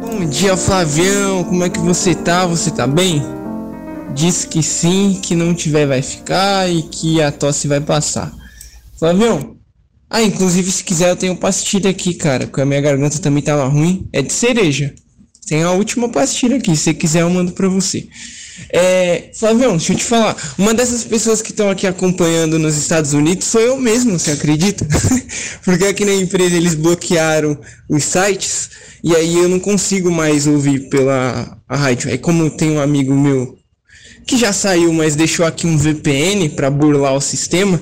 Bom dia, Flavião. Como é que você tá? Você tá bem? Diz que sim, que não tiver vai ficar e que a tosse vai passar. Flavião, ah, inclusive se quiser eu tenho pastilha aqui, cara, porque a minha garganta também tava ruim. É de cereja. Tem a última pastilha aqui, se quiser eu mando para você. É, Flavião, deixa eu te falar. Uma dessas pessoas que estão aqui acompanhando nos Estados Unidos sou eu mesmo, você acredita? Porque aqui na empresa eles bloquearam os sites e aí eu não consigo mais ouvir pela a rádio. Aí como tem um amigo meu que já saiu, mas deixou aqui um VPN para burlar o sistema,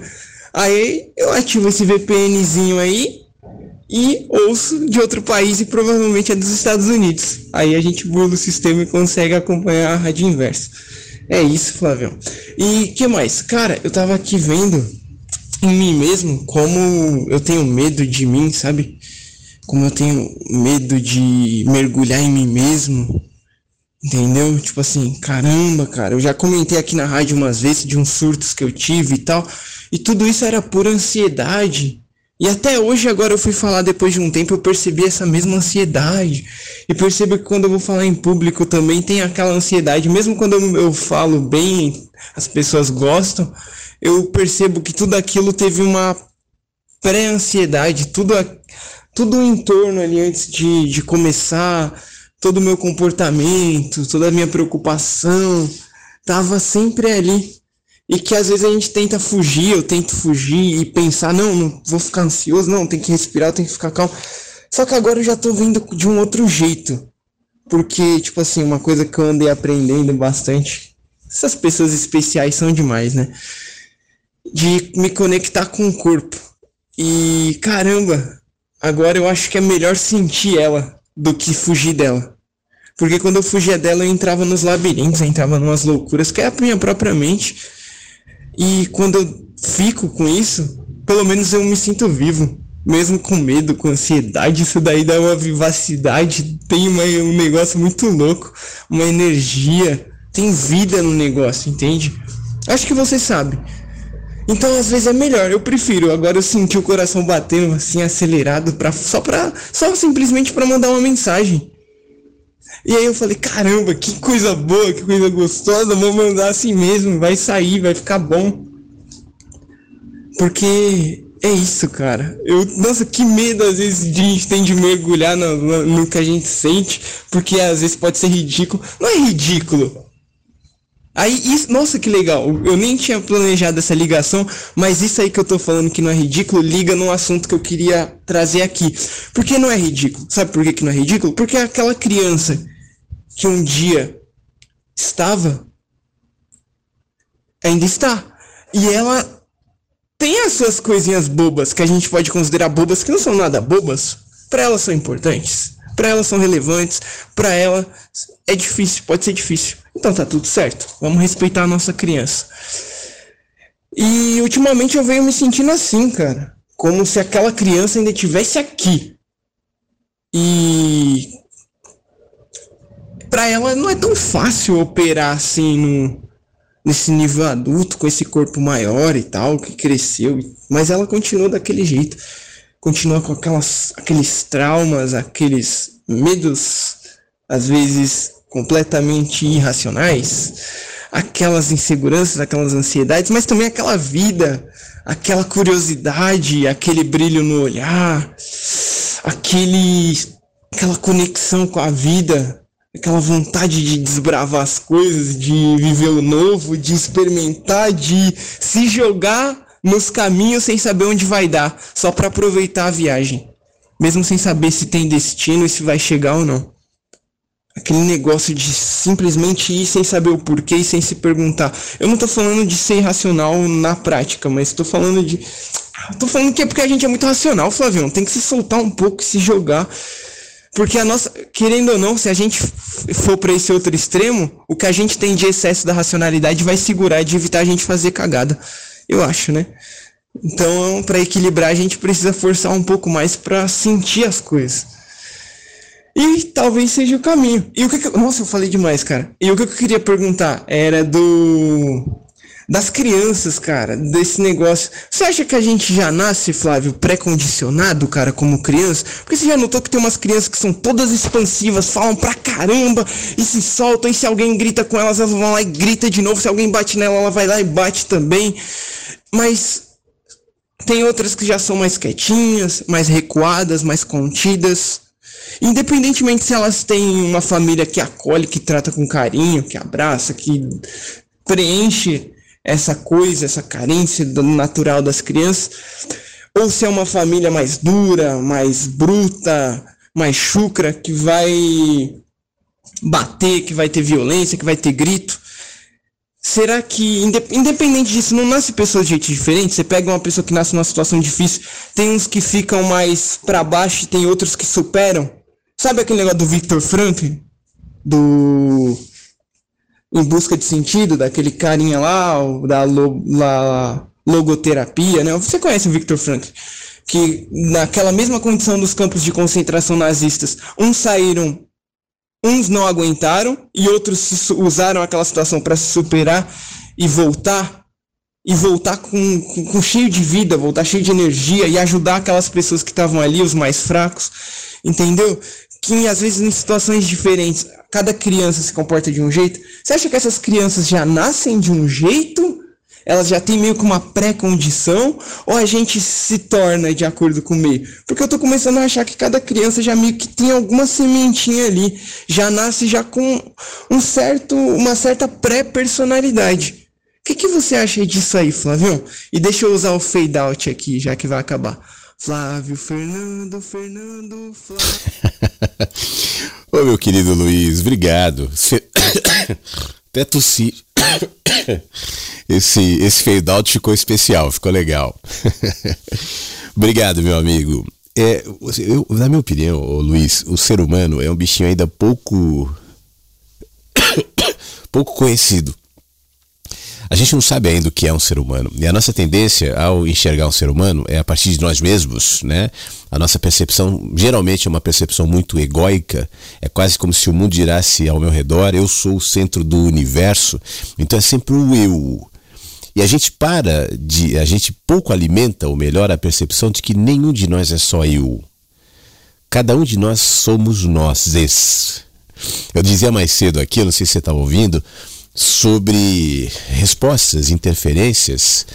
aí eu ativo esse VPNzinho aí e ouço de outro país e provavelmente é dos Estados Unidos. Aí a gente burla o sistema e consegue acompanhar a rádio inversa. É isso, Flavião. E que mais? Cara, eu tava aqui vendo em mim mesmo como eu tenho medo de mim, sabe? Como eu tenho medo de mergulhar em mim mesmo. Entendeu? Tipo assim, caramba, cara, eu já comentei aqui na rádio umas vezes de uns surtos que eu tive e tal. E tudo isso era por ansiedade e até hoje, agora eu fui falar depois de um tempo, eu percebi essa mesma ansiedade. E percebo que quando eu vou falar em público também tem aquela ansiedade. Mesmo quando eu, falo bem, as pessoas gostam, eu percebo que tudo aquilo teve uma pré-ansiedade, tudo, tudo em torno ali antes de, de começar, todo o meu comportamento, toda a minha preocupação, tava sempre ali. E que às vezes a gente tenta fugir, eu tento fugir e pensar, não, não vou ficar ansioso, não, tem que respirar, tem que ficar calmo. Só que agora eu já tô vendo de um outro jeito. Porque, tipo assim, uma coisa que eu andei aprendendo bastante. Essas pessoas especiais são demais, né? De me conectar com o corpo. E caramba, agora eu acho que é melhor sentir ela do que fugir dela. Porque quando eu fugia dela, eu entrava nos labirintos, eu entrava numas loucuras, que é a minha própria mente. E quando eu fico com isso, pelo menos eu me sinto vivo. Mesmo com medo, com ansiedade, isso daí dá uma vivacidade, tem uma, um negócio muito louco, uma energia, tem vida no negócio, entende? Acho que você sabe. Então às vezes é melhor, eu prefiro. Agora eu senti o coração batendo assim acelerado para só para só simplesmente para mandar uma mensagem. E aí eu falei, caramba, que coisa boa, que coisa gostosa, vou mandar assim mesmo, vai sair, vai ficar bom. Porque é isso, cara. Eu, nossa, que medo às vezes de a gente tem de mergulhar no, no, no que a gente sente, porque às vezes pode ser ridículo. Não é ridículo. Aí, isso, nossa, que legal. Eu nem tinha planejado essa ligação, mas isso aí que eu tô falando que não é ridículo, liga num assunto que eu queria trazer aqui. Por que não é ridículo? Sabe por que, que não é ridículo? Porque aquela criança que um dia estava, ainda está. E ela tem as suas coisinhas bobas, que a gente pode considerar bobas, que não são nada bobas. Para elas são importantes, para elas são relevantes, para ela é difícil, pode ser difícil. Então tá tudo certo. Vamos respeitar a nossa criança. E ultimamente eu venho me sentindo assim, cara. Como se aquela criança ainda tivesse aqui. E para ela não é tão fácil operar assim no, nesse nível adulto, com esse corpo maior e tal, que cresceu, mas ela continua daquele jeito. Continua com aquelas, aqueles traumas, aqueles medos, às vezes completamente irracionais, aquelas inseguranças, aquelas ansiedades, mas também aquela vida, aquela curiosidade, aquele brilho no olhar, aquele aquela conexão com a vida, aquela vontade de desbravar as coisas, de viver o novo, de experimentar, de se jogar nos caminhos sem saber onde vai dar, só para aproveitar a viagem, mesmo sem saber se tem destino e se vai chegar ou não. Aquele negócio de simplesmente ir sem saber o porquê e sem se perguntar. Eu não tô falando de ser racional na prática, mas tô falando de. Tô falando que é porque a gente é muito racional, Flavião. Tem que se soltar um pouco, se jogar. Porque a nossa, querendo ou não, se a gente for para esse outro extremo, o que a gente tem de excesso da racionalidade vai segurar de evitar a gente fazer cagada. Eu acho, né? Então, para equilibrar, a gente precisa forçar um pouco mais para sentir as coisas. E talvez seja o caminho. E o que, que Nossa, eu falei demais, cara. E o que eu queria perguntar era do das crianças, cara, desse negócio. Você acha que a gente já nasce, Flávio, pré-condicionado, cara, como criança? Porque você já notou que tem umas crianças que são todas expansivas, falam pra caramba e se soltam, e se alguém grita com elas, elas vão lá e grita de novo, se alguém bate nela, ela vai lá e bate também. Mas tem outras que já são mais quietinhas, mais recuadas, mais contidas. Independentemente se elas têm uma família que acolhe, que trata com carinho, que abraça, que preenche essa coisa, essa carência natural das crianças, ou se é uma família mais dura, mais bruta, mais chucra, que vai bater, que vai ter violência, que vai ter grito. Será que, independente disso, não nasce pessoas de jeito diferente? Você pega uma pessoa que nasce numa situação difícil, tem uns que ficam mais para baixo e tem outros que superam. Sabe aquele negócio do Victor Franklin? Do. Em busca de sentido, daquele carinha lá, da lo, logoterapia, né? Você conhece o Victor Franklin? Que naquela mesma condição dos campos de concentração nazistas, uns saíram, uns não aguentaram e outros usaram aquela situação para se superar e voltar e voltar com, com, com, cheio de vida, voltar cheio de energia e ajudar aquelas pessoas que estavam ali, os mais fracos, entendeu? Que às vezes em situações diferentes, cada criança se comporta de um jeito. Você acha que essas crianças já nascem de um jeito? Elas já têm meio que uma pré-condição? Ou a gente se torna de acordo com o meio? Porque eu tô começando a achar que cada criança já meio que tem alguma sementinha ali. Já nasce já com um certo, uma certa pré-personalidade. O que, que você acha disso aí, Flavião? E deixa eu usar o fade out aqui, já que vai acabar. Flávio, Fernando, Fernando, Flávio. Ô meu querido Luiz, obrigado. Até tossi. Esse, esse fade out ficou especial, ficou legal. obrigado, meu amigo. É, eu, na minha opinião, Luiz, o ser humano é um bichinho ainda pouco pouco conhecido. A gente não sabe ainda o que é um ser humano. E a nossa tendência ao enxergar um ser humano é a partir de nós mesmos, né? A nossa percepção geralmente é uma percepção muito egóica. É quase como se o mundo girasse ao meu redor, eu sou o centro do universo. Então é sempre o eu. E a gente para de. A gente pouco alimenta, ou melhor, a percepção de que nenhum de nós é só eu. Cada um de nós somos nós. Eu dizia mais cedo aqui, não sei se você estava ouvindo, sobre respostas, interferências,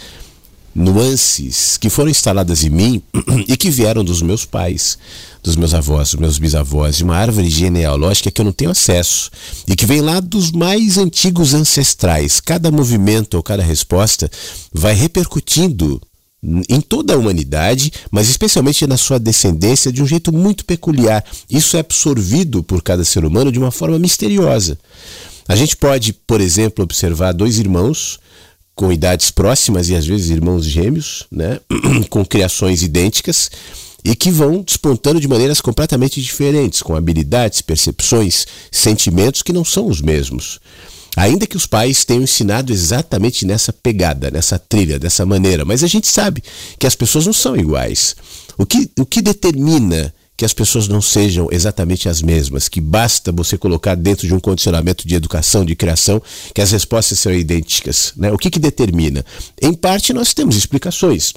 nuances que foram instaladas em mim e que vieram dos meus pais, dos meus avós, dos meus bisavós, de uma árvore genealógica que eu não tenho acesso e que vem lá dos mais antigos ancestrais. Cada movimento ou cada resposta vai repercutindo em toda a humanidade, mas especialmente na sua descendência, de um jeito muito peculiar. Isso é absorvido por cada ser humano de uma forma misteriosa. A gente pode, por exemplo, observar dois irmãos com idades próximas e às vezes irmãos gêmeos, né, com criações idênticas e que vão despontando de maneiras completamente diferentes, com habilidades, percepções, sentimentos que não são os mesmos. Ainda que os pais tenham ensinado exatamente nessa pegada, nessa trilha, dessa maneira, mas a gente sabe que as pessoas não são iguais. O que, o que determina que as pessoas não sejam exatamente as mesmas, que basta você colocar dentro de um condicionamento de educação, de criação, que as respostas são idênticas. Né? O que, que determina? Em parte, nós temos explicações.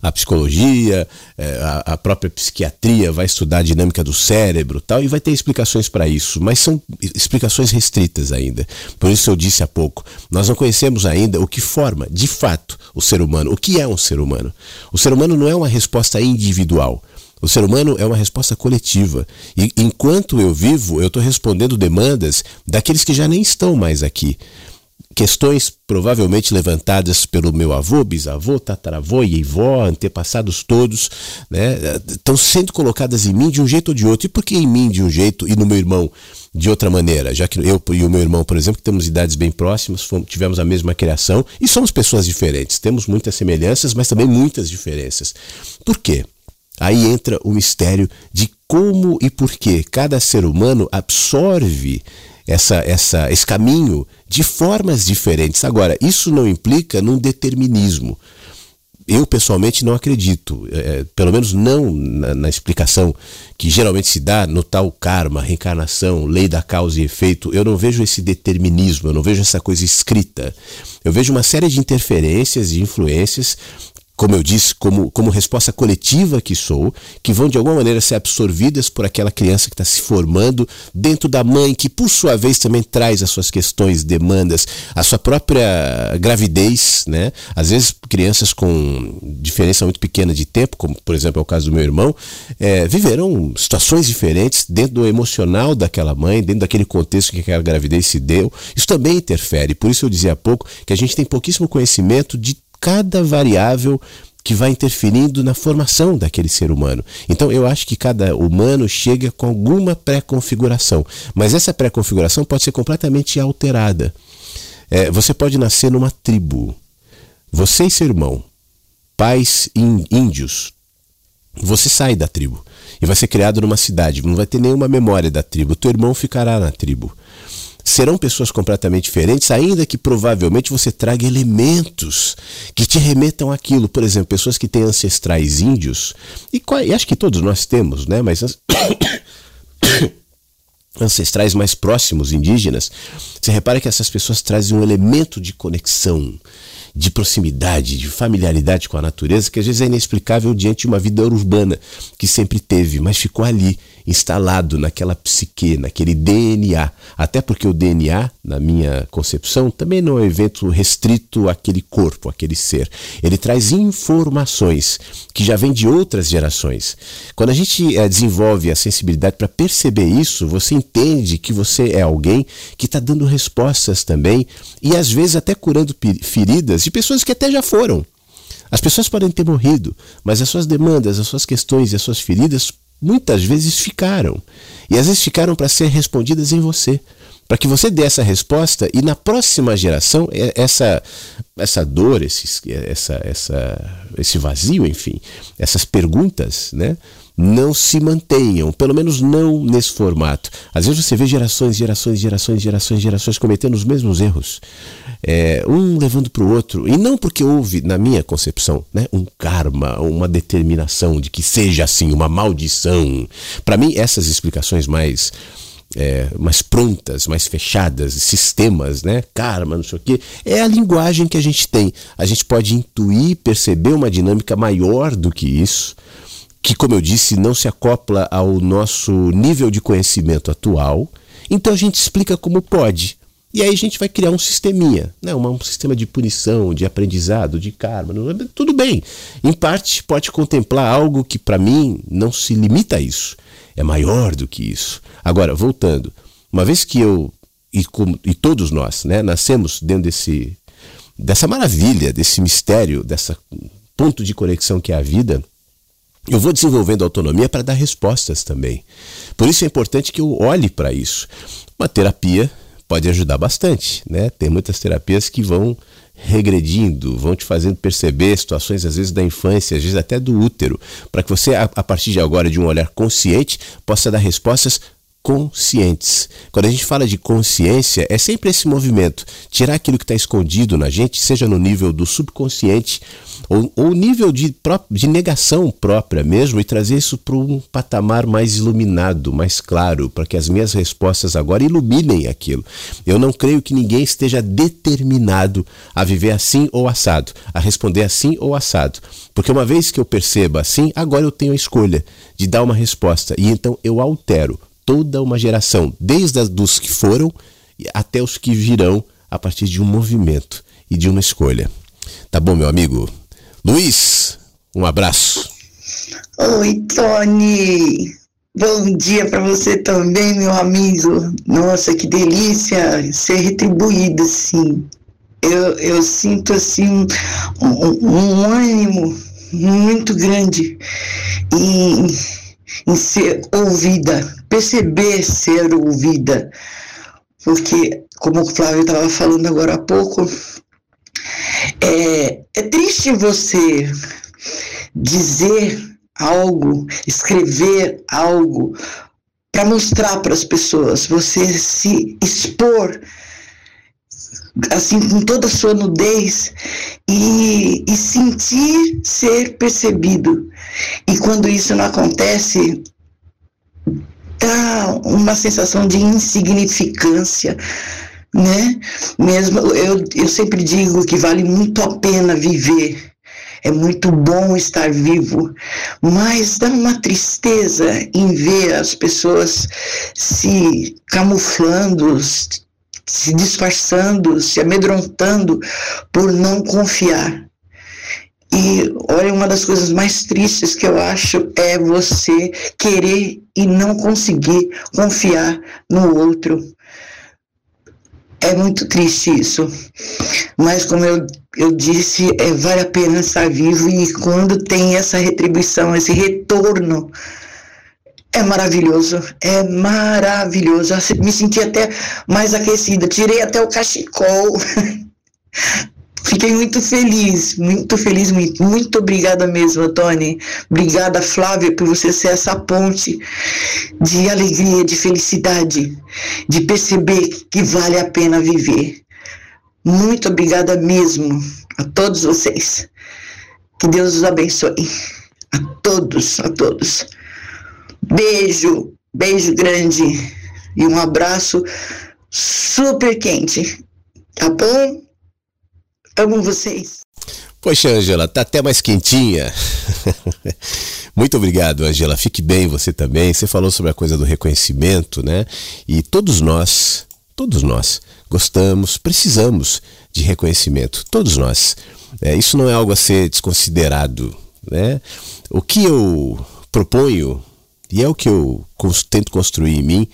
A psicologia, é, a própria psiquiatria vai estudar a dinâmica do cérebro tal, e vai ter explicações para isso, mas são explicações restritas ainda. Por isso eu disse há pouco, nós não conhecemos ainda o que forma, de fato, o ser humano. O que é um ser humano? O ser humano não é uma resposta individual. O ser humano é uma resposta coletiva. E enquanto eu vivo, eu estou respondendo demandas daqueles que já nem estão mais aqui. Questões provavelmente levantadas pelo meu avô, bisavô, tataravô avó, antepassados todos, né, estão sendo colocadas em mim de um jeito ou de outro. E por que em mim de um jeito e no meu irmão de outra maneira? Já que eu e o meu irmão, por exemplo, que temos idades bem próximas, fomos, tivemos a mesma criação e somos pessoas diferentes. Temos muitas semelhanças, mas também muitas diferenças. Por quê? Aí entra o mistério de como e por que cada ser humano absorve essa, essa, esse caminho de formas diferentes. Agora, isso não implica num determinismo. Eu pessoalmente não acredito, é, pelo menos não na, na, explicação que geralmente se dá no tal karma, reencarnação, lei da causa e efeito. Eu não vejo esse determinismo, eu não vejo essa coisa escrita. Eu vejo uma série de interferências e influências como eu disse, como, como resposta coletiva que sou, que vão de alguma maneira ser absorvidas por aquela criança que está se formando dentro da mãe, que por sua vez também traz as suas questões, demandas, a sua própria gravidez, né? Às vezes crianças com diferença muito pequena de tempo, como por exemplo é o caso do meu irmão, é, viveram situações diferentes dentro do emocional daquela mãe, dentro daquele contexto que aquela gravidez se deu. Isso também interfere. Por isso eu dizia há pouco que a gente tem pouquíssimo conhecimento de cada variável que vai interferindo na formação daquele ser humano. Então eu acho que cada humano chega com alguma pré-configuração, mas essa pré-configuração pode ser completamente alterada. É, você pode nascer numa tribo, você e seu irmão, pais índios, você sai da tribo e vai ser criado numa cidade, não vai ter nenhuma memória da tribo, teu irmão ficará na tribo serão pessoas completamente diferentes, ainda que provavelmente você traga elementos que te remetam àquilo. Por exemplo, pessoas que têm ancestrais índios, e, e acho que todos nós temos, né? Mas ancestrais mais próximos, indígenas, você repara que essas pessoas trazem um elemento de conexão, de proximidade, de familiaridade com a natureza, que às vezes é inexplicável diante de uma vida urbana que sempre teve, mas ficou ali instalado naquela psique, naquele DNA. Até porque o DNA, na minha concepção, também não é um evento restrito àquele corpo, àquele ser. Ele traz informações que já vêm de outras gerações. Quando a gente é, desenvolve a sensibilidade para perceber isso, você entende que você é alguém que está dando respostas também e às vezes até curando feridas de pessoas que até já foram. As pessoas podem ter morrido, mas as suas demandas, as suas questões e as suas feridas muitas vezes ficaram. E às vezes ficaram para ser respondidas em você. para que você dê essa resposta e na próxima geração essa essa dor, esse, essa, essa, esse vazio, enfim, essas perguntas, né? não se mantenham, pelo menos não nesse formato. Às vezes você vê gerações, gerações, gerações, gerações, gerações cometendo os mesmos erros, é, um levando para o outro, e não porque houve, na minha concepção, né, um karma, uma determinação de que seja assim, uma maldição. Para mim, essas explicações mais é, mais prontas, mais fechadas, sistemas, né? Karma, não sei o quê. É a linguagem que a gente tem. A gente pode intuir, perceber uma dinâmica maior do que isso que, como eu disse, não se acopla ao nosso nível de conhecimento atual. Então a gente explica como pode. E aí a gente vai criar um sisteminha, né? um sistema de punição, de aprendizado, de karma. Tudo bem. Em parte pode contemplar algo que para mim não se limita a isso. É maior do que isso. Agora, voltando, uma vez que eu e, e todos nós né, nascemos dentro desse, dessa maravilha, desse mistério, dessa ponto de conexão que é a vida, eu vou desenvolvendo autonomia para dar respostas também. Por isso é importante que eu olhe para isso. Uma terapia pode ajudar bastante, né? Tem muitas terapias que vão regredindo, vão te fazendo perceber situações às vezes da infância, às vezes até do útero, para que você a partir de agora de um olhar consciente possa dar respostas conscientes. Quando a gente fala de consciência, é sempre esse movimento, tirar aquilo que está escondido na gente, seja no nível do subconsciente ou, ou nível de, de negação própria mesmo, e trazer isso para um patamar mais iluminado, mais claro, para que as minhas respostas agora iluminem aquilo. Eu não creio que ninguém esteja determinado a viver assim ou assado, a responder assim ou assado. Porque uma vez que eu perceba assim, agora eu tenho a escolha de dar uma resposta, e então eu altero toda uma geração, desde os que foram até os que virão a partir de um movimento e de uma escolha. Tá bom, meu amigo? Luiz, um abraço. Oi, Tony. Bom dia para você também, meu amigo. Nossa, que delícia ser retribuído, assim. Eu, eu sinto, assim, um, um ânimo muito grande em, em ser ouvida, perceber ser ouvida. Porque, como o Flávio estava falando agora há pouco, é, é triste você dizer algo, escrever algo para mostrar para as pessoas, você se expor assim com toda a sua nudez e, e sentir ser percebido. E quando isso não acontece, dá uma sensação de insignificância, né? Mesmo eu, eu sempre digo que vale muito a pena viver. É muito bom estar vivo, mas dá uma tristeza em ver as pessoas se camuflando, se disfarçando, se amedrontando por não confiar. E olha, uma das coisas mais tristes que eu acho é você querer e não conseguir confiar no outro. É muito triste isso. Mas, como eu, eu disse, é, vale a pena estar vivo e quando tem essa retribuição, esse retorno, é maravilhoso. É maravilhoso. Eu me senti até mais aquecida. Tirei até o cachecol. Fiquei muito feliz, muito feliz, muito, muito obrigada mesmo, Tony. Obrigada, Flávia, por você ser essa ponte de alegria, de felicidade, de perceber que vale a pena viver. Muito obrigada mesmo a todos vocês. Que Deus os abençoe. A todos, a todos. Beijo, beijo grande e um abraço super quente. Tá bom? Amo vocês. Poxa, Angela, tá até mais quentinha. Muito obrigado, Angela. Fique bem, você também. Você falou sobre a coisa do reconhecimento, né? E todos nós, todos nós, gostamos, precisamos de reconhecimento. Todos nós. É, isso não é algo a ser desconsiderado, né? O que eu proponho, e é o que eu tento construir em mim,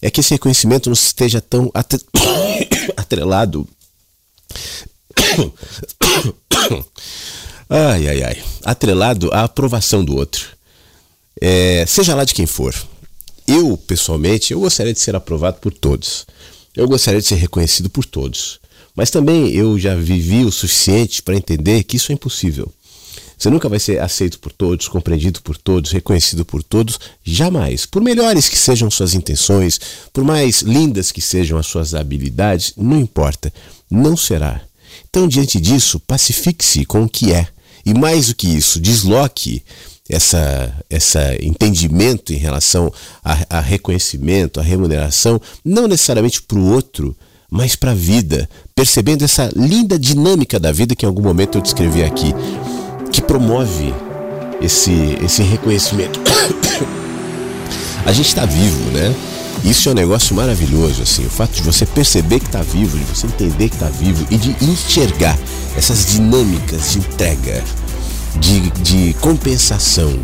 é que esse reconhecimento não esteja tão atrelado ai, ai, ai. Atrelado à aprovação do outro. É, seja lá de quem for. Eu, pessoalmente, eu gostaria de ser aprovado por todos. eu gostaria de ser reconhecido por todos. Mas também eu já vivi o suficiente para entender que isso é impossível. Você nunca vai ser aceito por todos, compreendido por todos, reconhecido por todos, jamais. Por melhores que sejam suas intenções, por mais lindas que sejam as suas habilidades, não importa, não será. Então, diante disso, pacifique-se com o que é. E mais do que isso, desloque essa, essa entendimento em relação a, a reconhecimento, a remuneração, não necessariamente para o outro, mas para a vida, percebendo essa linda dinâmica da vida que em algum momento eu descrevi aqui, que promove esse, esse reconhecimento. a gente está vivo, né? Isso é um negócio maravilhoso, assim, o fato de você perceber que está vivo, de você entender que está vivo e de enxergar essas dinâmicas de entrega, de, de compensação,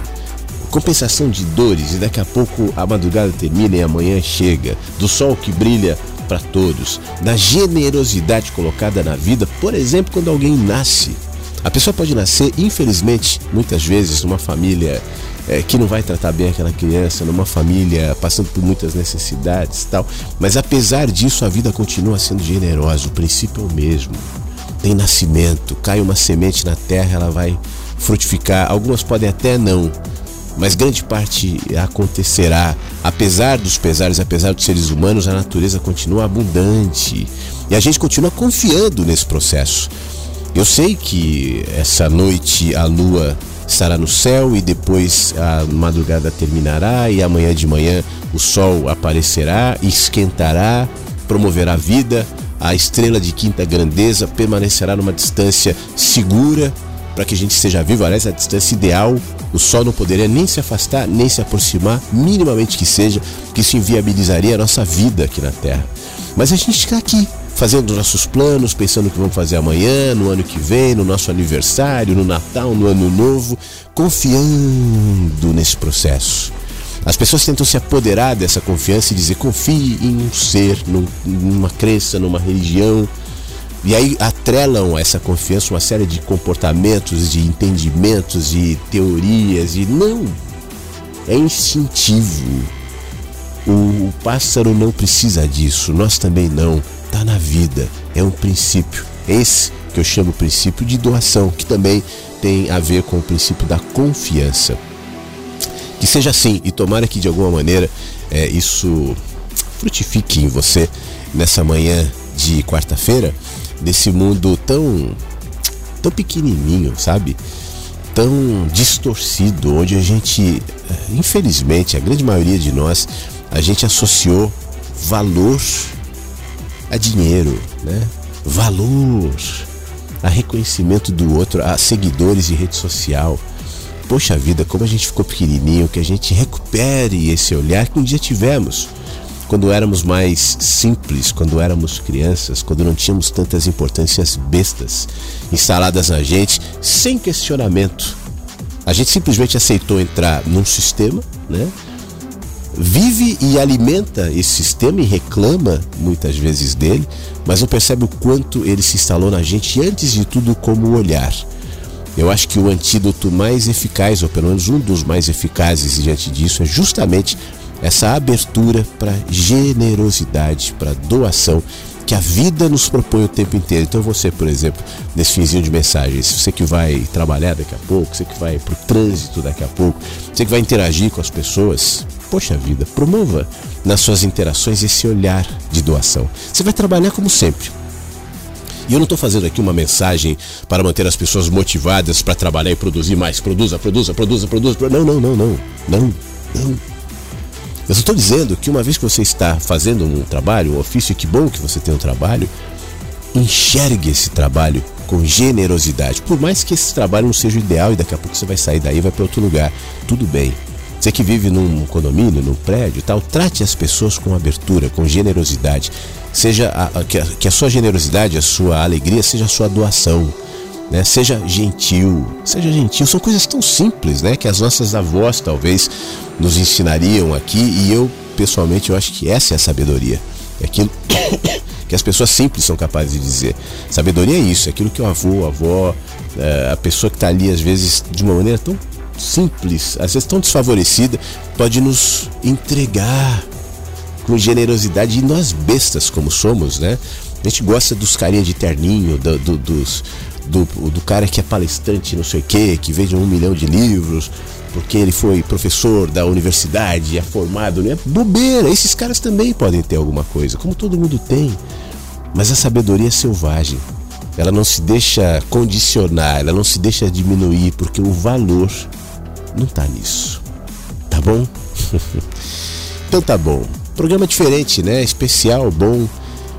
compensação de dores, e daqui a pouco a madrugada termina e amanhã chega, do sol que brilha para todos, da generosidade colocada na vida, por exemplo, quando alguém nasce. A pessoa pode nascer, infelizmente, muitas vezes, numa família é, que não vai tratar bem aquela criança, numa família passando por muitas necessidades tal. Mas apesar disso, a vida continua sendo generosa, o princípio é o mesmo. Tem nascimento, cai uma semente na terra, ela vai frutificar. Algumas podem até não, mas grande parte acontecerá. Apesar dos pesares, apesar dos seres humanos, a natureza continua abundante e a gente continua confiando nesse processo. Eu sei que essa noite a lua estará no céu e depois a madrugada terminará e amanhã de manhã o sol aparecerá, esquentará, promoverá vida. A estrela de quinta grandeza permanecerá numa distância segura para que a gente esteja vivo, aliás, a distância ideal, o Sol não poderia nem se afastar, nem se aproximar, minimamente que seja, que isso inviabilizaria a nossa vida aqui na Terra. Mas a gente está aqui, fazendo nossos planos, pensando o que vamos fazer amanhã, no ano que vem, no nosso aniversário, no Natal, no Ano Novo, confiando nesse processo. As pessoas tentam se apoderar dessa confiança e dizer confie em um ser, numa crença, numa religião, e aí atrelam essa confiança uma série de comportamentos, de entendimentos, de teorias, e não. É instintivo. O pássaro não precisa disso, nós também não. Está na vida, é um princípio. Esse que eu chamo princípio de doação, que também tem a ver com o princípio da confiança. Que seja assim, e tomara que de alguma maneira é, isso frutifique em você nessa manhã de quarta-feira desse mundo tão tão pequenininho, sabe? Tão distorcido, onde a gente, eh, infelizmente, a grande maioria de nós, a gente associou valor a dinheiro, né? Valor a reconhecimento do outro, a seguidores de rede social. Poxa vida, como a gente ficou pequenininho, que a gente recupere esse olhar que um dia tivemos quando éramos mais simples, quando éramos crianças, quando não tínhamos tantas importâncias bestas instaladas na gente, sem questionamento. A gente simplesmente aceitou entrar num sistema, né? Vive e alimenta esse sistema e reclama muitas vezes dele, mas não percebe o quanto ele se instalou na gente antes de tudo como olhar. Eu acho que o antídoto mais eficaz, ou pelo menos um dos mais eficazes diante disso, é justamente essa abertura para generosidade, para doação que a vida nos propõe o tempo inteiro. Então você, por exemplo, nesse finzinho de mensagens, você que vai trabalhar daqui a pouco, você que vai para o trânsito daqui a pouco, você que vai interagir com as pessoas, poxa vida, promova nas suas interações esse olhar de doação. Você vai trabalhar como sempre. E eu não estou fazendo aqui uma mensagem para manter as pessoas motivadas para trabalhar e produzir mais. Produza, produza, produza, produza. Não, não, não, não. Não, não. Eu estou dizendo que uma vez que você está fazendo um trabalho, um ofício, que bom que você tem um trabalho, enxergue esse trabalho com generosidade. Por mais que esse trabalho não seja o ideal e daqui a pouco você vai sair daí e vai para outro lugar, tudo bem. Você que vive num condomínio, num prédio tal, trate as pessoas com abertura, com generosidade. Seja a, a, que, a, que a sua generosidade, a sua alegria seja a sua doação. Né? Seja gentil, seja gentil. São coisas tão simples, né? Que as nossas avós talvez nos ensinariam aqui e eu pessoalmente eu acho que essa é a sabedoria. É aquilo que as pessoas simples são capazes de dizer. Sabedoria é isso, é aquilo que o avô, a avó, é, a pessoa que está ali às vezes de uma maneira tão simples, vezes tão desfavorecida, pode nos entregar com generosidade e nós bestas como somos, né? A gente gosta dos carinha de terninho, do, do, dos, do, do cara que é palestrante não sei o que, que vende um milhão de livros, porque ele foi professor da universidade, é formado, né? Bobeira, esses caras também podem ter alguma coisa, como todo mundo tem. Mas a sabedoria é selvagem. Ela não se deixa condicionar, ela não se deixa diminuir, porque o valor não tá nisso. Tá bom? então tá bom. Programa diferente, né? Especial, bom.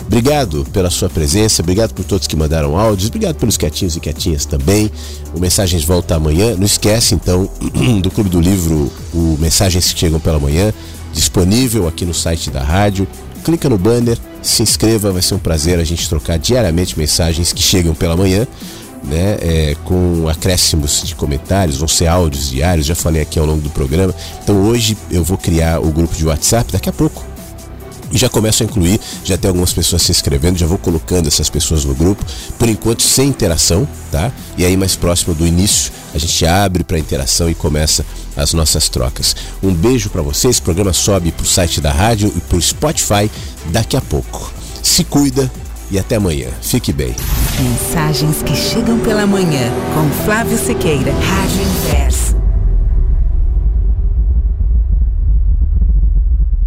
Obrigado pela sua presença, obrigado por todos que mandaram áudios, obrigado pelos quietinhos e quietinhas também. O Mensagens volta amanhã. Não esquece então do Clube do Livro, o Mensagens que chegam pela manhã, disponível aqui no site da rádio. Clica no banner, se inscreva, vai ser um prazer a gente trocar diariamente mensagens que chegam pela manhã. Né, é, com acréscimos de comentários, vão ser áudios diários, já falei aqui ao longo do programa. Então hoje eu vou criar o grupo de WhatsApp, daqui a pouco e já começo a incluir, já tem algumas pessoas se inscrevendo, já vou colocando essas pessoas no grupo, por enquanto sem interação, tá? E aí mais próximo do início, a gente abre para interação e começa as nossas trocas. Um beijo para vocês, o programa sobe pro site da rádio e pro Spotify daqui a pouco. Se cuida e até amanhã. Fique bem. Mensagens que chegam pela manhã com Flávio Sequeira, Rádio Inverso.